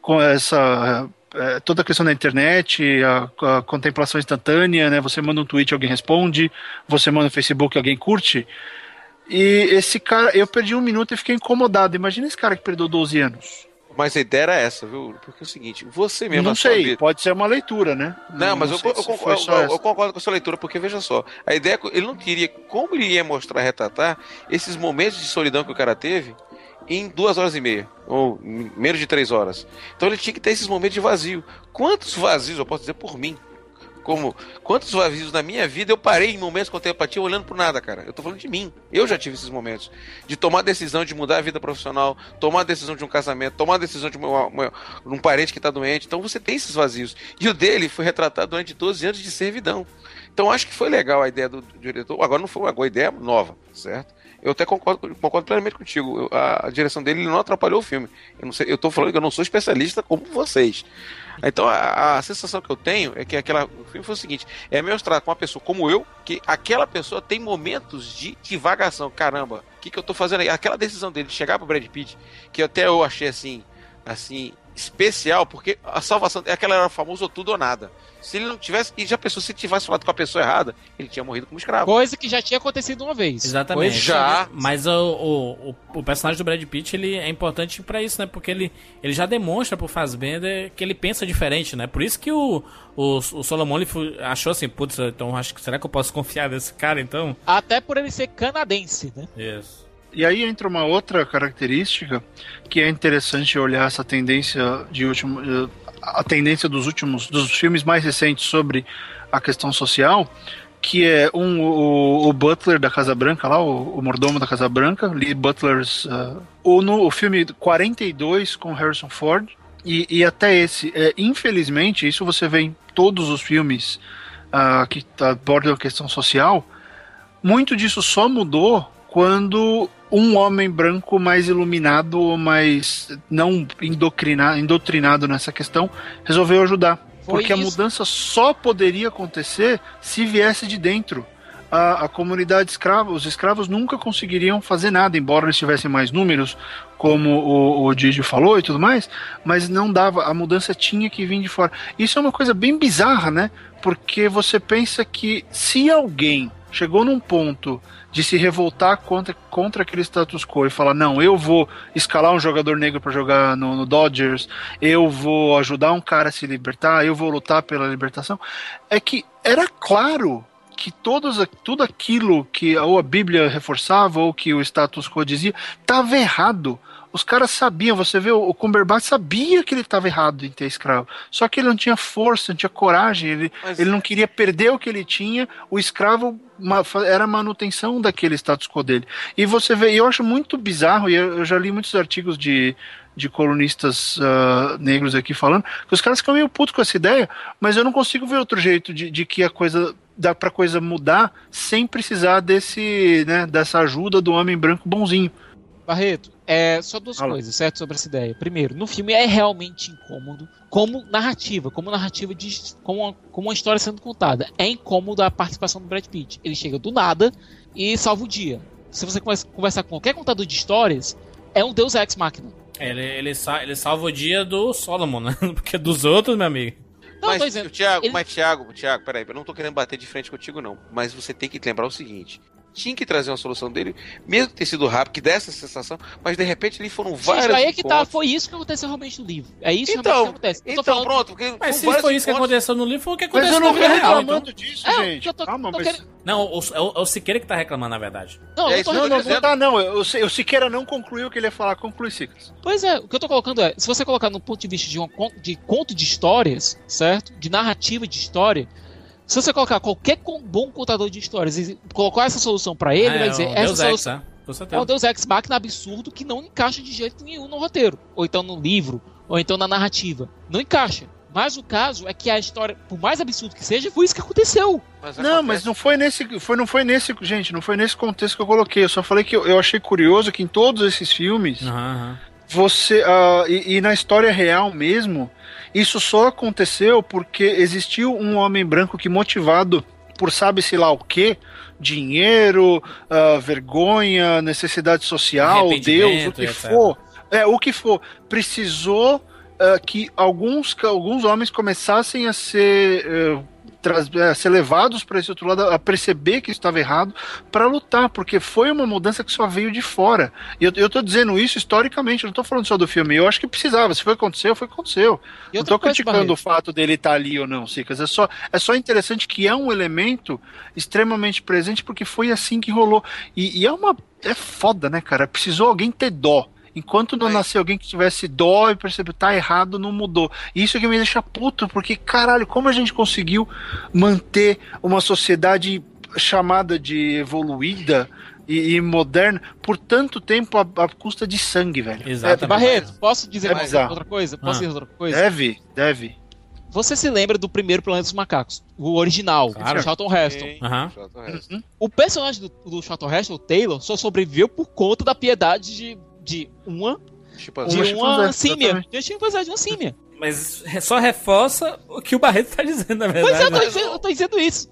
com essa é, toda a questão da internet, a, a contemplação instantânea, né? Você manda um tweet, alguém responde, você manda no Facebook, alguém curte. E esse cara, eu perdi um minuto e fiquei incomodado. Imagina esse cara que perdeu 12 anos. Mas a ideia era essa, viu? Porque é o seguinte, você mesmo. não sei, vida- pode ser uma leitura, né? Não, mas eu, sei eu eu- essa. eu concordo com a sua leitura, porque veja só, a ideia é que ele não queria, como ele ia mostrar, retratar esses momentos de solidão que o cara teve em duas horas e meia, ou menos de três horas. Então ele tinha que ter esses momentos de vazio. Quantos vazios, eu posso dizer por mim, como quantos vazios na minha vida eu parei em momentos com telepatia olhando pro nada, cara. Eu tô falando de mim. Eu já tive esses momentos de tomar a decisão de mudar a vida profissional, tomar a decisão de um casamento, tomar a decisão de uma- uma- um parente que tá doente. Então você tem esses vazios. E o dele foi retratado durante 12 anos de servidão. Então acho que foi legal a ideia do, do diretor. Agora não foi uma boa ideia nova, certo? Eu até concordo, concordo plenamente contigo. A, a direção dele não atrapalhou o filme. Eu, não sei, eu tô falando que eu não sou especialista como vocês. Então a, a sensação que eu tenho é que aquela, o filme foi o seguinte: é mostrar com uma pessoa como eu que aquela pessoa tem momentos de divagação. Caramba, o que, que eu tô fazendo aí? Aquela decisão dele de chegar pro Brad Pitt, que até eu achei assim, assim, especial, porque a salvação é aquela era o famoso tudo ou nada. Se ele não tivesse, e já pensou, se tivesse falado com a pessoa errada, ele tinha morrido como escravo. Coisa que já tinha acontecido uma vez. Exatamente. Coisa- Já. Mas o, o, o, o personagem do Brad Pitt ele é importante pra isso, né? Porque ele, ele já demonstra pro Fassbender que ele pensa diferente, né? Por isso que o, o, o Solomon ele achou assim, putz, então acho que será que eu posso confiar nesse cara então? Até por ele ser canadense, né? Isso. E aí entra uma outra característica que é interessante olhar essa tendência de último, eh, a tendência dos últimos dos filmes mais recentes sobre a questão social, que é um o, o Butler da Casa Branca lá, o, o mordomo da Casa Branca, Lee Butler's, uh, o, no, o filme 42 com Harrison Ford e, e até esse, é, infelizmente, isso você vê em todos os filmes ah, que abordam a questão social, muito disso só mudou quando um homem branco mais iluminado ou mais não indoctrina, indoctrinado nessa questão resolveu ajudar. Foi porque a isso. mudança só poderia acontecer se viesse de dentro. A, a comunidade escrava, os escravos nunca conseguiriam fazer nada, embora eles tivessem mais números, como o, o Didi falou e tudo mais, mas não dava, a mudança tinha que vir de fora. Isso é uma coisa bem bizarra, né? Porque você pensa que se alguém chegou num ponto de se revoltar contra, contra aquele status quo e falar: não, eu vou escalar um jogador negro para jogar no, no Dodgers, eu vou ajudar um cara a se libertar, eu vou lutar pela libertação. É que era claro que todos, tudo aquilo que ou a Bíblia reforçava ou que o status quo dizia estava errado. Os caras sabiam, você vê, o Cumberbatch sabia que ele estava errado em ter escravo. Só que ele não tinha força, não tinha coragem, ele, Mas- ele não queria perder o que ele tinha. O escravo era a manutenção daquele status quo dele. E você vê, e eu acho muito bizarro, e eu, já li muitos artigos de, de colunistas ah, negros aqui falando, que os caras ficam meio putos com essa ideia, mas eu não consigo ver outro jeito de, de que a coisa dá pra coisa mudar sem precisar desse, né, dessa ajuda do homem branco bonzinho. Barreto, é só duas coisas, certo, sobre essa ideia. Primeiro, no filme é realmente incômodo, como narrativa, como narrativa de como uma, como uma história sendo contada. É incômodo a participação do Brad Pitt. Ele chega do nada e salva o dia. Se você conversa- conversar com qualquer contador de histórias, é um Deus Ex Machina. Ele, ele, sa- ele salva o dia do Solomon, né? Porque dos outros, meu amigo. Não, mas, Thiago, ele- mas Thiago, Thiago, peraí, eu não tô querendo bater de frente contigo, não. Mas você tem que lembrar o seguinte. Tinha que trazer uma solução dele, mesmo que tenha sido rápido, que desse essa sensação, mas de repente ali foram várias. Gente, aí é que tá, foi isso que aconteceu realmente no livro. É isso Então, realmente que acontece. Eu então falando- pronto, porque Mas se vários foi isso que aconteceu no livro, foi o que Mas aconteceu eu na não tô real. reclamando Então. disso, É, gente. eu tô- Calma, tô mas... querendo- Não, o, é o, é o Siqueira que tá reclamando, na verdade. Não, É eu tô isso, Não, não, não tá, não. Eu, eu, o Siqueira não concluiu o que ele ia falar. Conclui, Sicas. Pois é, o que eu tô colocando é, se você colocar no ponto de vista de, uma, con- de conto de histórias, certo? De narrativa de história, se você colocar qualquer bom contador de histórias e colocar essa solução pra ele, Ah, vai é dizer, o essa Deus Ex, solução tá? Com é certeza. um Deus Ex Machina absurdo que não encaixa de jeito nenhum no roteiro, ou então no livro, ou então na narrativa. Não encaixa. Mas o caso é que a história, por mais absurdo que seja, foi isso que aconteceu. Mas Não, acontece. mas não foi nesse. Foi, não foi nesse. Gente, não foi nesse contexto que eu coloquei. Eu só falei que eu, eu achei curioso que em todos esses filmes, aham. você. ah, e, e na história real mesmo, isso só aconteceu porque existiu um homem branco que, motivado por sabe-se lá o quê, dinheiro, ah, vergonha, necessidade social, Deus, o que for. É, o que for. Precisou ah, que alguns, alguns homens começassem a ser. a ser levados para esse outro lado, a perceber que estava errado, para lutar, porque foi uma mudança que só veio de fora. E eu, eu tô dizendo isso historicamente, eu não tô falando só do filme. Eu acho que precisava. Se foi aconteceu, foi aconteceu. E não tô criticando Barreto. o fato dele estar ali ou não, Cicas. É só, é só interessante que é um elemento extremamente presente, porque foi assim que rolou. E, e é uma. É foda, né, cara? Precisou alguém ter dó. Enquanto não nasceu alguém que tivesse dó e percebeu tá errado, não mudou. E isso é que me deixa puto, porque, caralho, como a gente conseguiu manter uma sociedade chamada de evoluída e, e moderna por tanto tempo à, à custa de sangue, velho. Exatamente. Barreto, posso dizer É mais bizarro. outra coisa? Posso Ah. dizer outra É, coisa? deve, deve. Você se lembra do primeiro Planeta dos Macacos, o original, Claro. o Charlton Heston. Resto. Uhum. O personagem do, do Charlton Heston, o Taylor, só sobreviveu por conta da piedade de, de uma, Tipo de Uma chimpanzé, símia. De chimpanzé, de uma símia. Mas só reforça o que o Barreto tá dizendo, na Pois verdade. é, eu tô, dizendo, eu tô dizendo isso.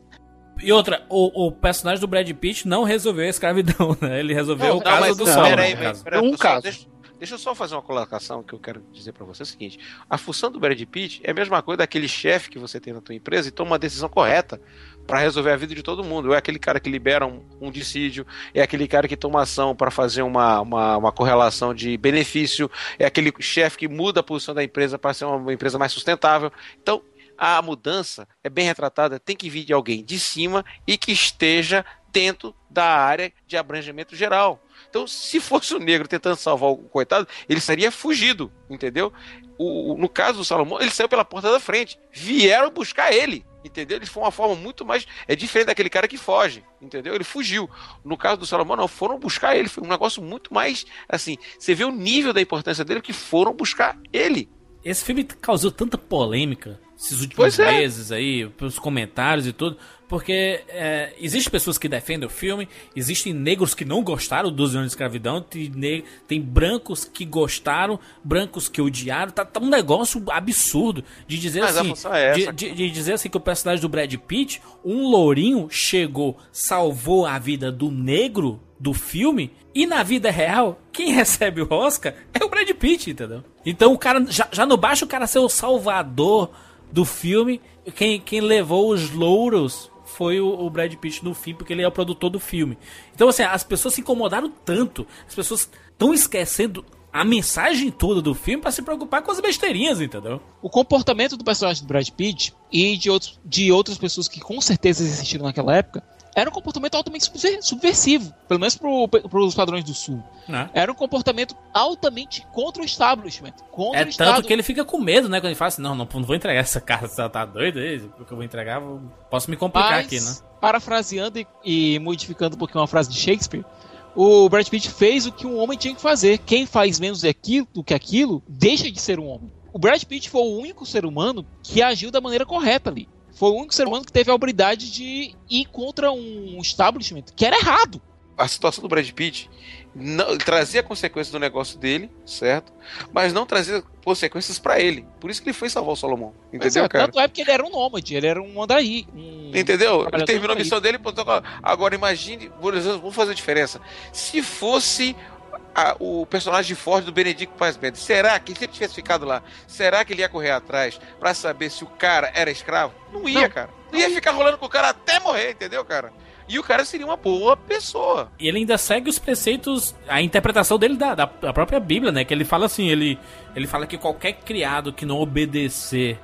E outra, o, o personagem do Brad Pitt não resolveu a escravidão, né? Ele resolveu Não, o caso mas do não, Solomon, peraí, peraí, Um caso. Deixa, deixa eu só fazer uma colocação que eu quero dizer pra você é o seguinte: a função do Brad Pitt é a mesma coisa daquele chefe que você tem na tua empresa e toma uma decisão correta pra resolver a vida de todo mundo. É aquele cara que libera um, um dissídio, é aquele cara que toma ação pra fazer uma, uma, uma correlação de benefício, é aquele chefe que muda a posição da empresa para ser uma, empresa mais sustentável. Então, a mudança é bem retratada, tem que vir de alguém de cima e que esteja dentro da área de abrangimento geral. Então, se fosse o negro tentando salvar o coitado, ele seria fugido, entendeu? O- no caso do Salomão, ele saiu pela porta da frente. Vieram buscar ele, entendeu? Ele foi uma forma muito mais. É diferente daquele cara que foge, entendeu? Ele fugiu. No caso do Salomão, não, foram buscar ele. Foi um negócio muito mais. Assim, você vê o nível da importância dele que foram buscar ele. Esse filme causou tanta polêmica esses últimos Pois é. meses aí, pelos comentários e tudo, porque é, existem pessoas que defendem o filme, existem negros que não gostaram dos 12 anos de escravidão, tem, tem brancos que gostaram, brancos que odiaram, tá, tá um negócio absurdo de dizer Mas assim, é de, de- de dizer assim que o personagem do Brad Pitt, um lourinho chegou, salvou a vida do negro do filme e na vida real, quem recebe o Oscar é o Brad Pitt, entendeu? Então o cara, já, já não basta o cara ser o salvador do filme, quem, quem levou os louros foi o, o Brad Pitt no fim, porque ele é o produtor do filme. Então assim, as pessoas se incomodaram tanto, as pessoas estão esquecendo a mensagem toda do filme pra se preocupar com as besteirinhas, entendeu? O comportamento do personagem do Brad Pitt e de, outros, de outras pessoas que com certeza existiram naquela época era um comportamento altamente subver- subversivo, pelo menos para os padrões do Sul. Né? Era um comportamento altamente contra o establishment. Contra É o tanto Estado. que ele fica com medo, né? Quando ele fala assim, não, não, não vou entregar essa carta, você tá doido aí? Porque eu vou entregar, vou- posso me complicar Mas, aqui, né? parafraseando e, e modificando um pouquinho uma frase de Shakespeare, o Brad Pitt fez o que um homem tinha que fazer. Quem faz menos aquilo, do que aquilo, deixa de ser um homem. O Brad Pitt foi o único ser humano que agiu da maneira correta ali. Foi o único ser humano que teve a habilidade de ir contra um establishment que era errado. A situação do Brad Pitt não, trazia consequências do negócio dele, certo? Mas não trazia consequências pra ele. Por isso que ele foi salvar o. Pois Entendeu, é, cara? Tanto é porque ele era um nômade, ele era um andaí. Um Entendeu? Ele terminou a missão dele. pô, toca- Agora imagine, por exemplo, vamos fazer a diferença. Se fosse a- o personagem forte do Benedicto Paes Mendes. Será que, se ele tivesse ficado lá, será que ele ia correr atrás pra saber se o cara era escravo? Não ia, cara. Não ia ficar rolando com o cara até morrer, entendeu, cara? E o cara seria uma boa pessoa. E ele ainda segue os preceitos, a interpretação dele da, da, da própria Bíblia, né? Que ele fala assim, ele, ele fala que qualquer criado que não obedecer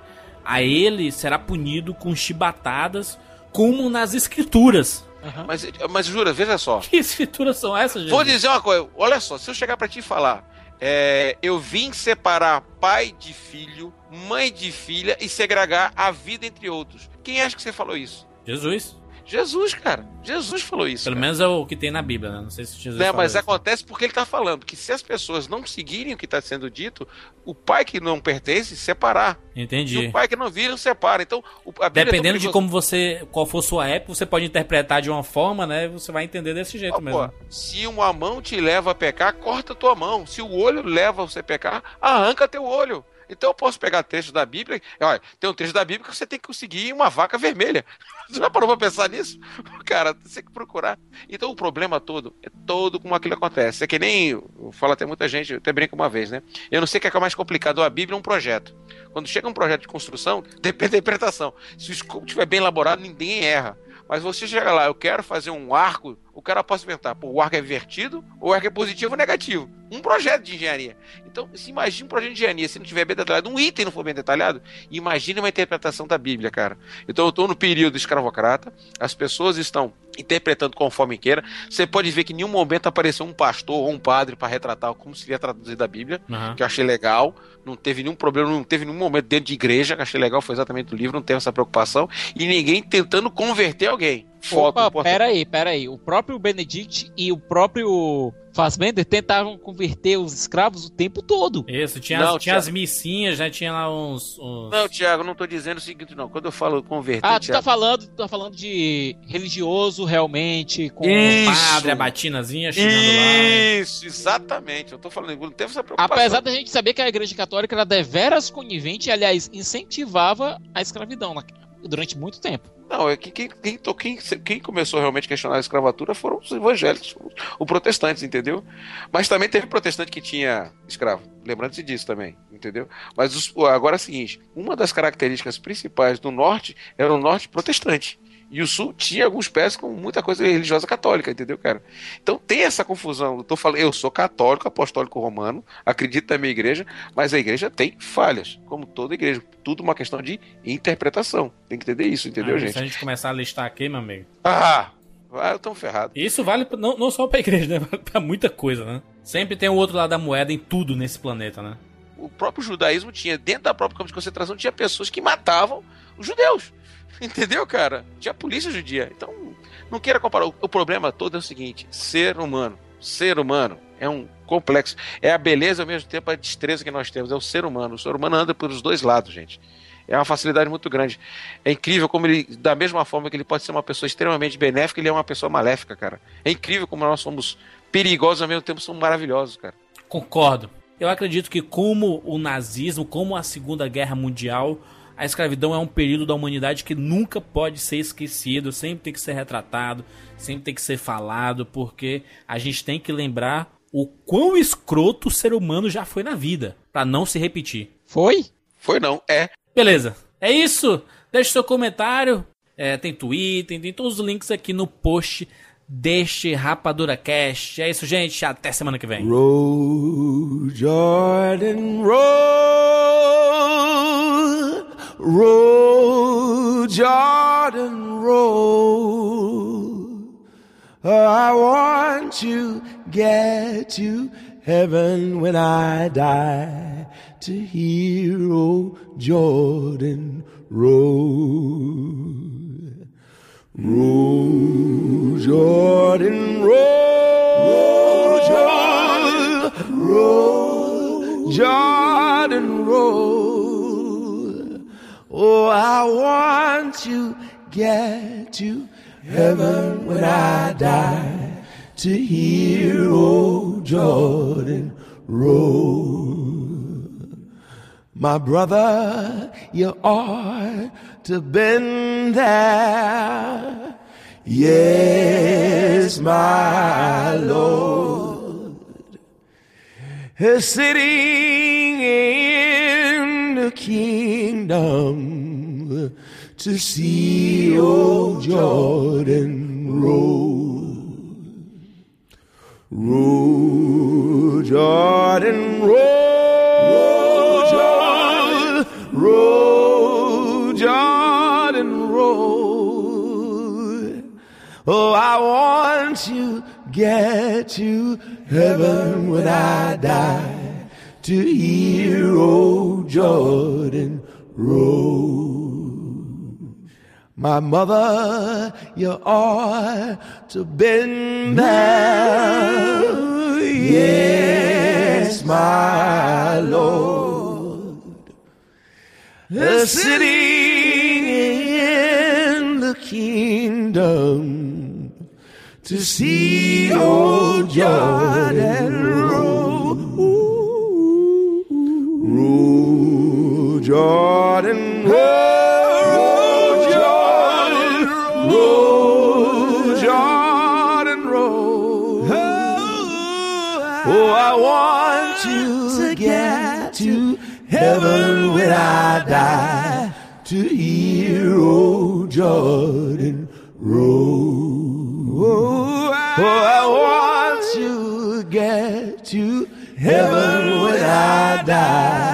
a ele será punido com chibatadas, como nas escrituras. Mas, mas jura, veja só. Que escrituras são essas, gente? Vou dizer uma coisa, olha só, se eu chegar pra ti e falar, é, eu vim separar pai de filho, mãe de filha e segregar a vida entre outros. Quem acha que você falou isso? Jesus. Jesus, cara. Jesus falou isso. Pelo cara. menos é o que tem na Bíblia, né? Não sei se Jesus Né, mas isso. acontece porque ele tá falando que se as pessoas não seguirem o que está sendo dito, o pai que não pertence separar. Entendi. E o pai que não vira separa. Então, o- a Bíblia é Dependendo de como você. qual for sua época, você pode interpretar de uma forma, né? Você vai entender desse jeito Ó, mesmo. pô, se uma mão te leva a pecar, corta tua mão. Se o olho leva você a pecar, arranca teu olho. Então eu posso pegar trecho da Bíblia. Olha, tem um trecho da Bíblia que você tem que conseguir uma vaca vermelha. Você já parou pra pensar nisso? Cara, você tem que procurar. Então o problema todo é todo como aquilo acontece. É que nem. Eu falo até muita gente, eu até brinco uma vez, né? Eu não sei o que é mais complicado, a Bíblia ou um projeto. Quando chega um projeto de construção, depende da interpretação. Se o escopo estiver bem elaborado, ninguém erra. Mas você chega lá, eu quero fazer um arco, o cara pode perguntar, pô, o arco é invertido ou o arco é positivo ou negativo? Um projeto de engenharia. Então, se imagina um projeto de engenharia, se não tiver bem detalhado, um item não for bem detalhado, imagine uma interpretação da Bíblia, cara. Então, eu estou no período escravocrata, as pessoas estão interpretando conforme queira. Você pode ver que em nenhum momento apareceu um pastor ou um padre para retratar como seria traduzido a Bíblia, Aham. que eu achei legal. Não teve nenhum problema, não teve nenhum momento dentro de igreja, que eu achei legal, foi exatamente o livro, não teve essa preocupação. E ninguém tentando converter alguém. Foto, Opa, porta- pera aí, pera aí. O próprio Benedict e o próprio Fassbender tentavam converter os escravos o tempo todo. Isso, tinha, Não, as, tinha as missinhas, já tinha lá uns. uns- Não, Tiago, não tô dizendo o seguinte, não. Quando eu falo converter, Ah, tu tá Thiago, falando, tu tá falando de religioso realmente, com Isso. padre, a batinazinha chegando lá. Isso, exatamente. Eu tô falando, não teve essa preocupação. Apesar da gente saber que a Igreja Católica era deveras conivente e, aliás, incentivava a escravidão na- durante muito tempo. Não, é que quem, quem, quem, quem começou realmente a questionar a escravatura foram os evangélicos, os, os protestantes, entendeu? Mas também teve protestante que tinha escravo. Lembrando-se disso também, entendeu? Mas os- agora é o seguinte: uma das características principais do norte era o norte protestante. E o sul tinha alguns pés com muita coisa religiosa católica, entendeu, cara? Então tem essa confusão. Eu, tô falando, eu sou católico, apostólico romano, acredito na minha igreja, mas a igreja tem falhas, como toda igreja. Tudo uma questão de interpretação. Tem que entender isso, entendeu, Ah, gente? Se a gente começar a listar aqui, meu amigo. Ah, ah, eu tô ferrado. Isso vale não, não só pra igreja, né? Vale pra muita coisa, né? Sempre tem o outro lado da moeda em tudo nesse planeta, né? O próprio judaísmo tinha, dentro da própria campo de concentração, tinha pessoas que matavam os judeus. Entendeu, cara? Tinha polícia judia. Então, não queira comparar. O, o problema todo é o seguinte: ser humano. Ser humano é um complexo. É a beleza ao mesmo tempo a destreza que nós temos. É o ser humano. O ser humano anda pelos dois lados, gente. É uma facilidade muito grande. É incrível como ele, da mesma forma que ele pode ser uma pessoa extremamente benéfica, ele é uma pessoa maléfica, cara. É incrível como nós somos perigosos ao mesmo tempo, somos maravilhosos, cara. Concordo. Eu acredito que, como o nazismo, como a Segunda Guerra Mundial, a escravidão é um período da humanidade que nunca pode ser esquecido, sempre tem que ser retratado, sempre tem que ser falado, porque a gente tem que lembrar o quão escroto o ser humano já foi na vida, pra não se repetir. Foi? Foi não, é. Beleza. É isso. Deixe seu comentário. É, tem Twitter, tem todos os links aqui no post deste Rapadura Cast. É isso, gente. Até semana que vem. Roll, Jordan, roll, roll, Jordan, roll. I want to get to heaven when I die to hear old Jordan roll. Roll, Jordan, roll, Jordan, roll, Jordan, roll. Oh, I want to get to heaven when I die to hear old Jordan roll. My brother, you ought to been there. Yes, my Lord. sitting in kingdom to see old Jordan roll. Roll, Jordan, roll, Jordan, roll, Jordan, roll. Oh, I want to get to heaven when I die to hear old Jordan roll. My mother, you ought to bend there. Yes, my Lord. The city in the kingdom to see old Jordan roll. Jordan, roll, Jordan, roll, Jordan, roll. Oh, I want to get to heaven when I die to hear old Jordan roll. Oh, I want to get to heaven when I die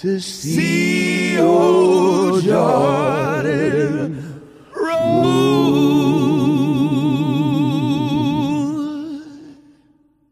to see old Jordan roll.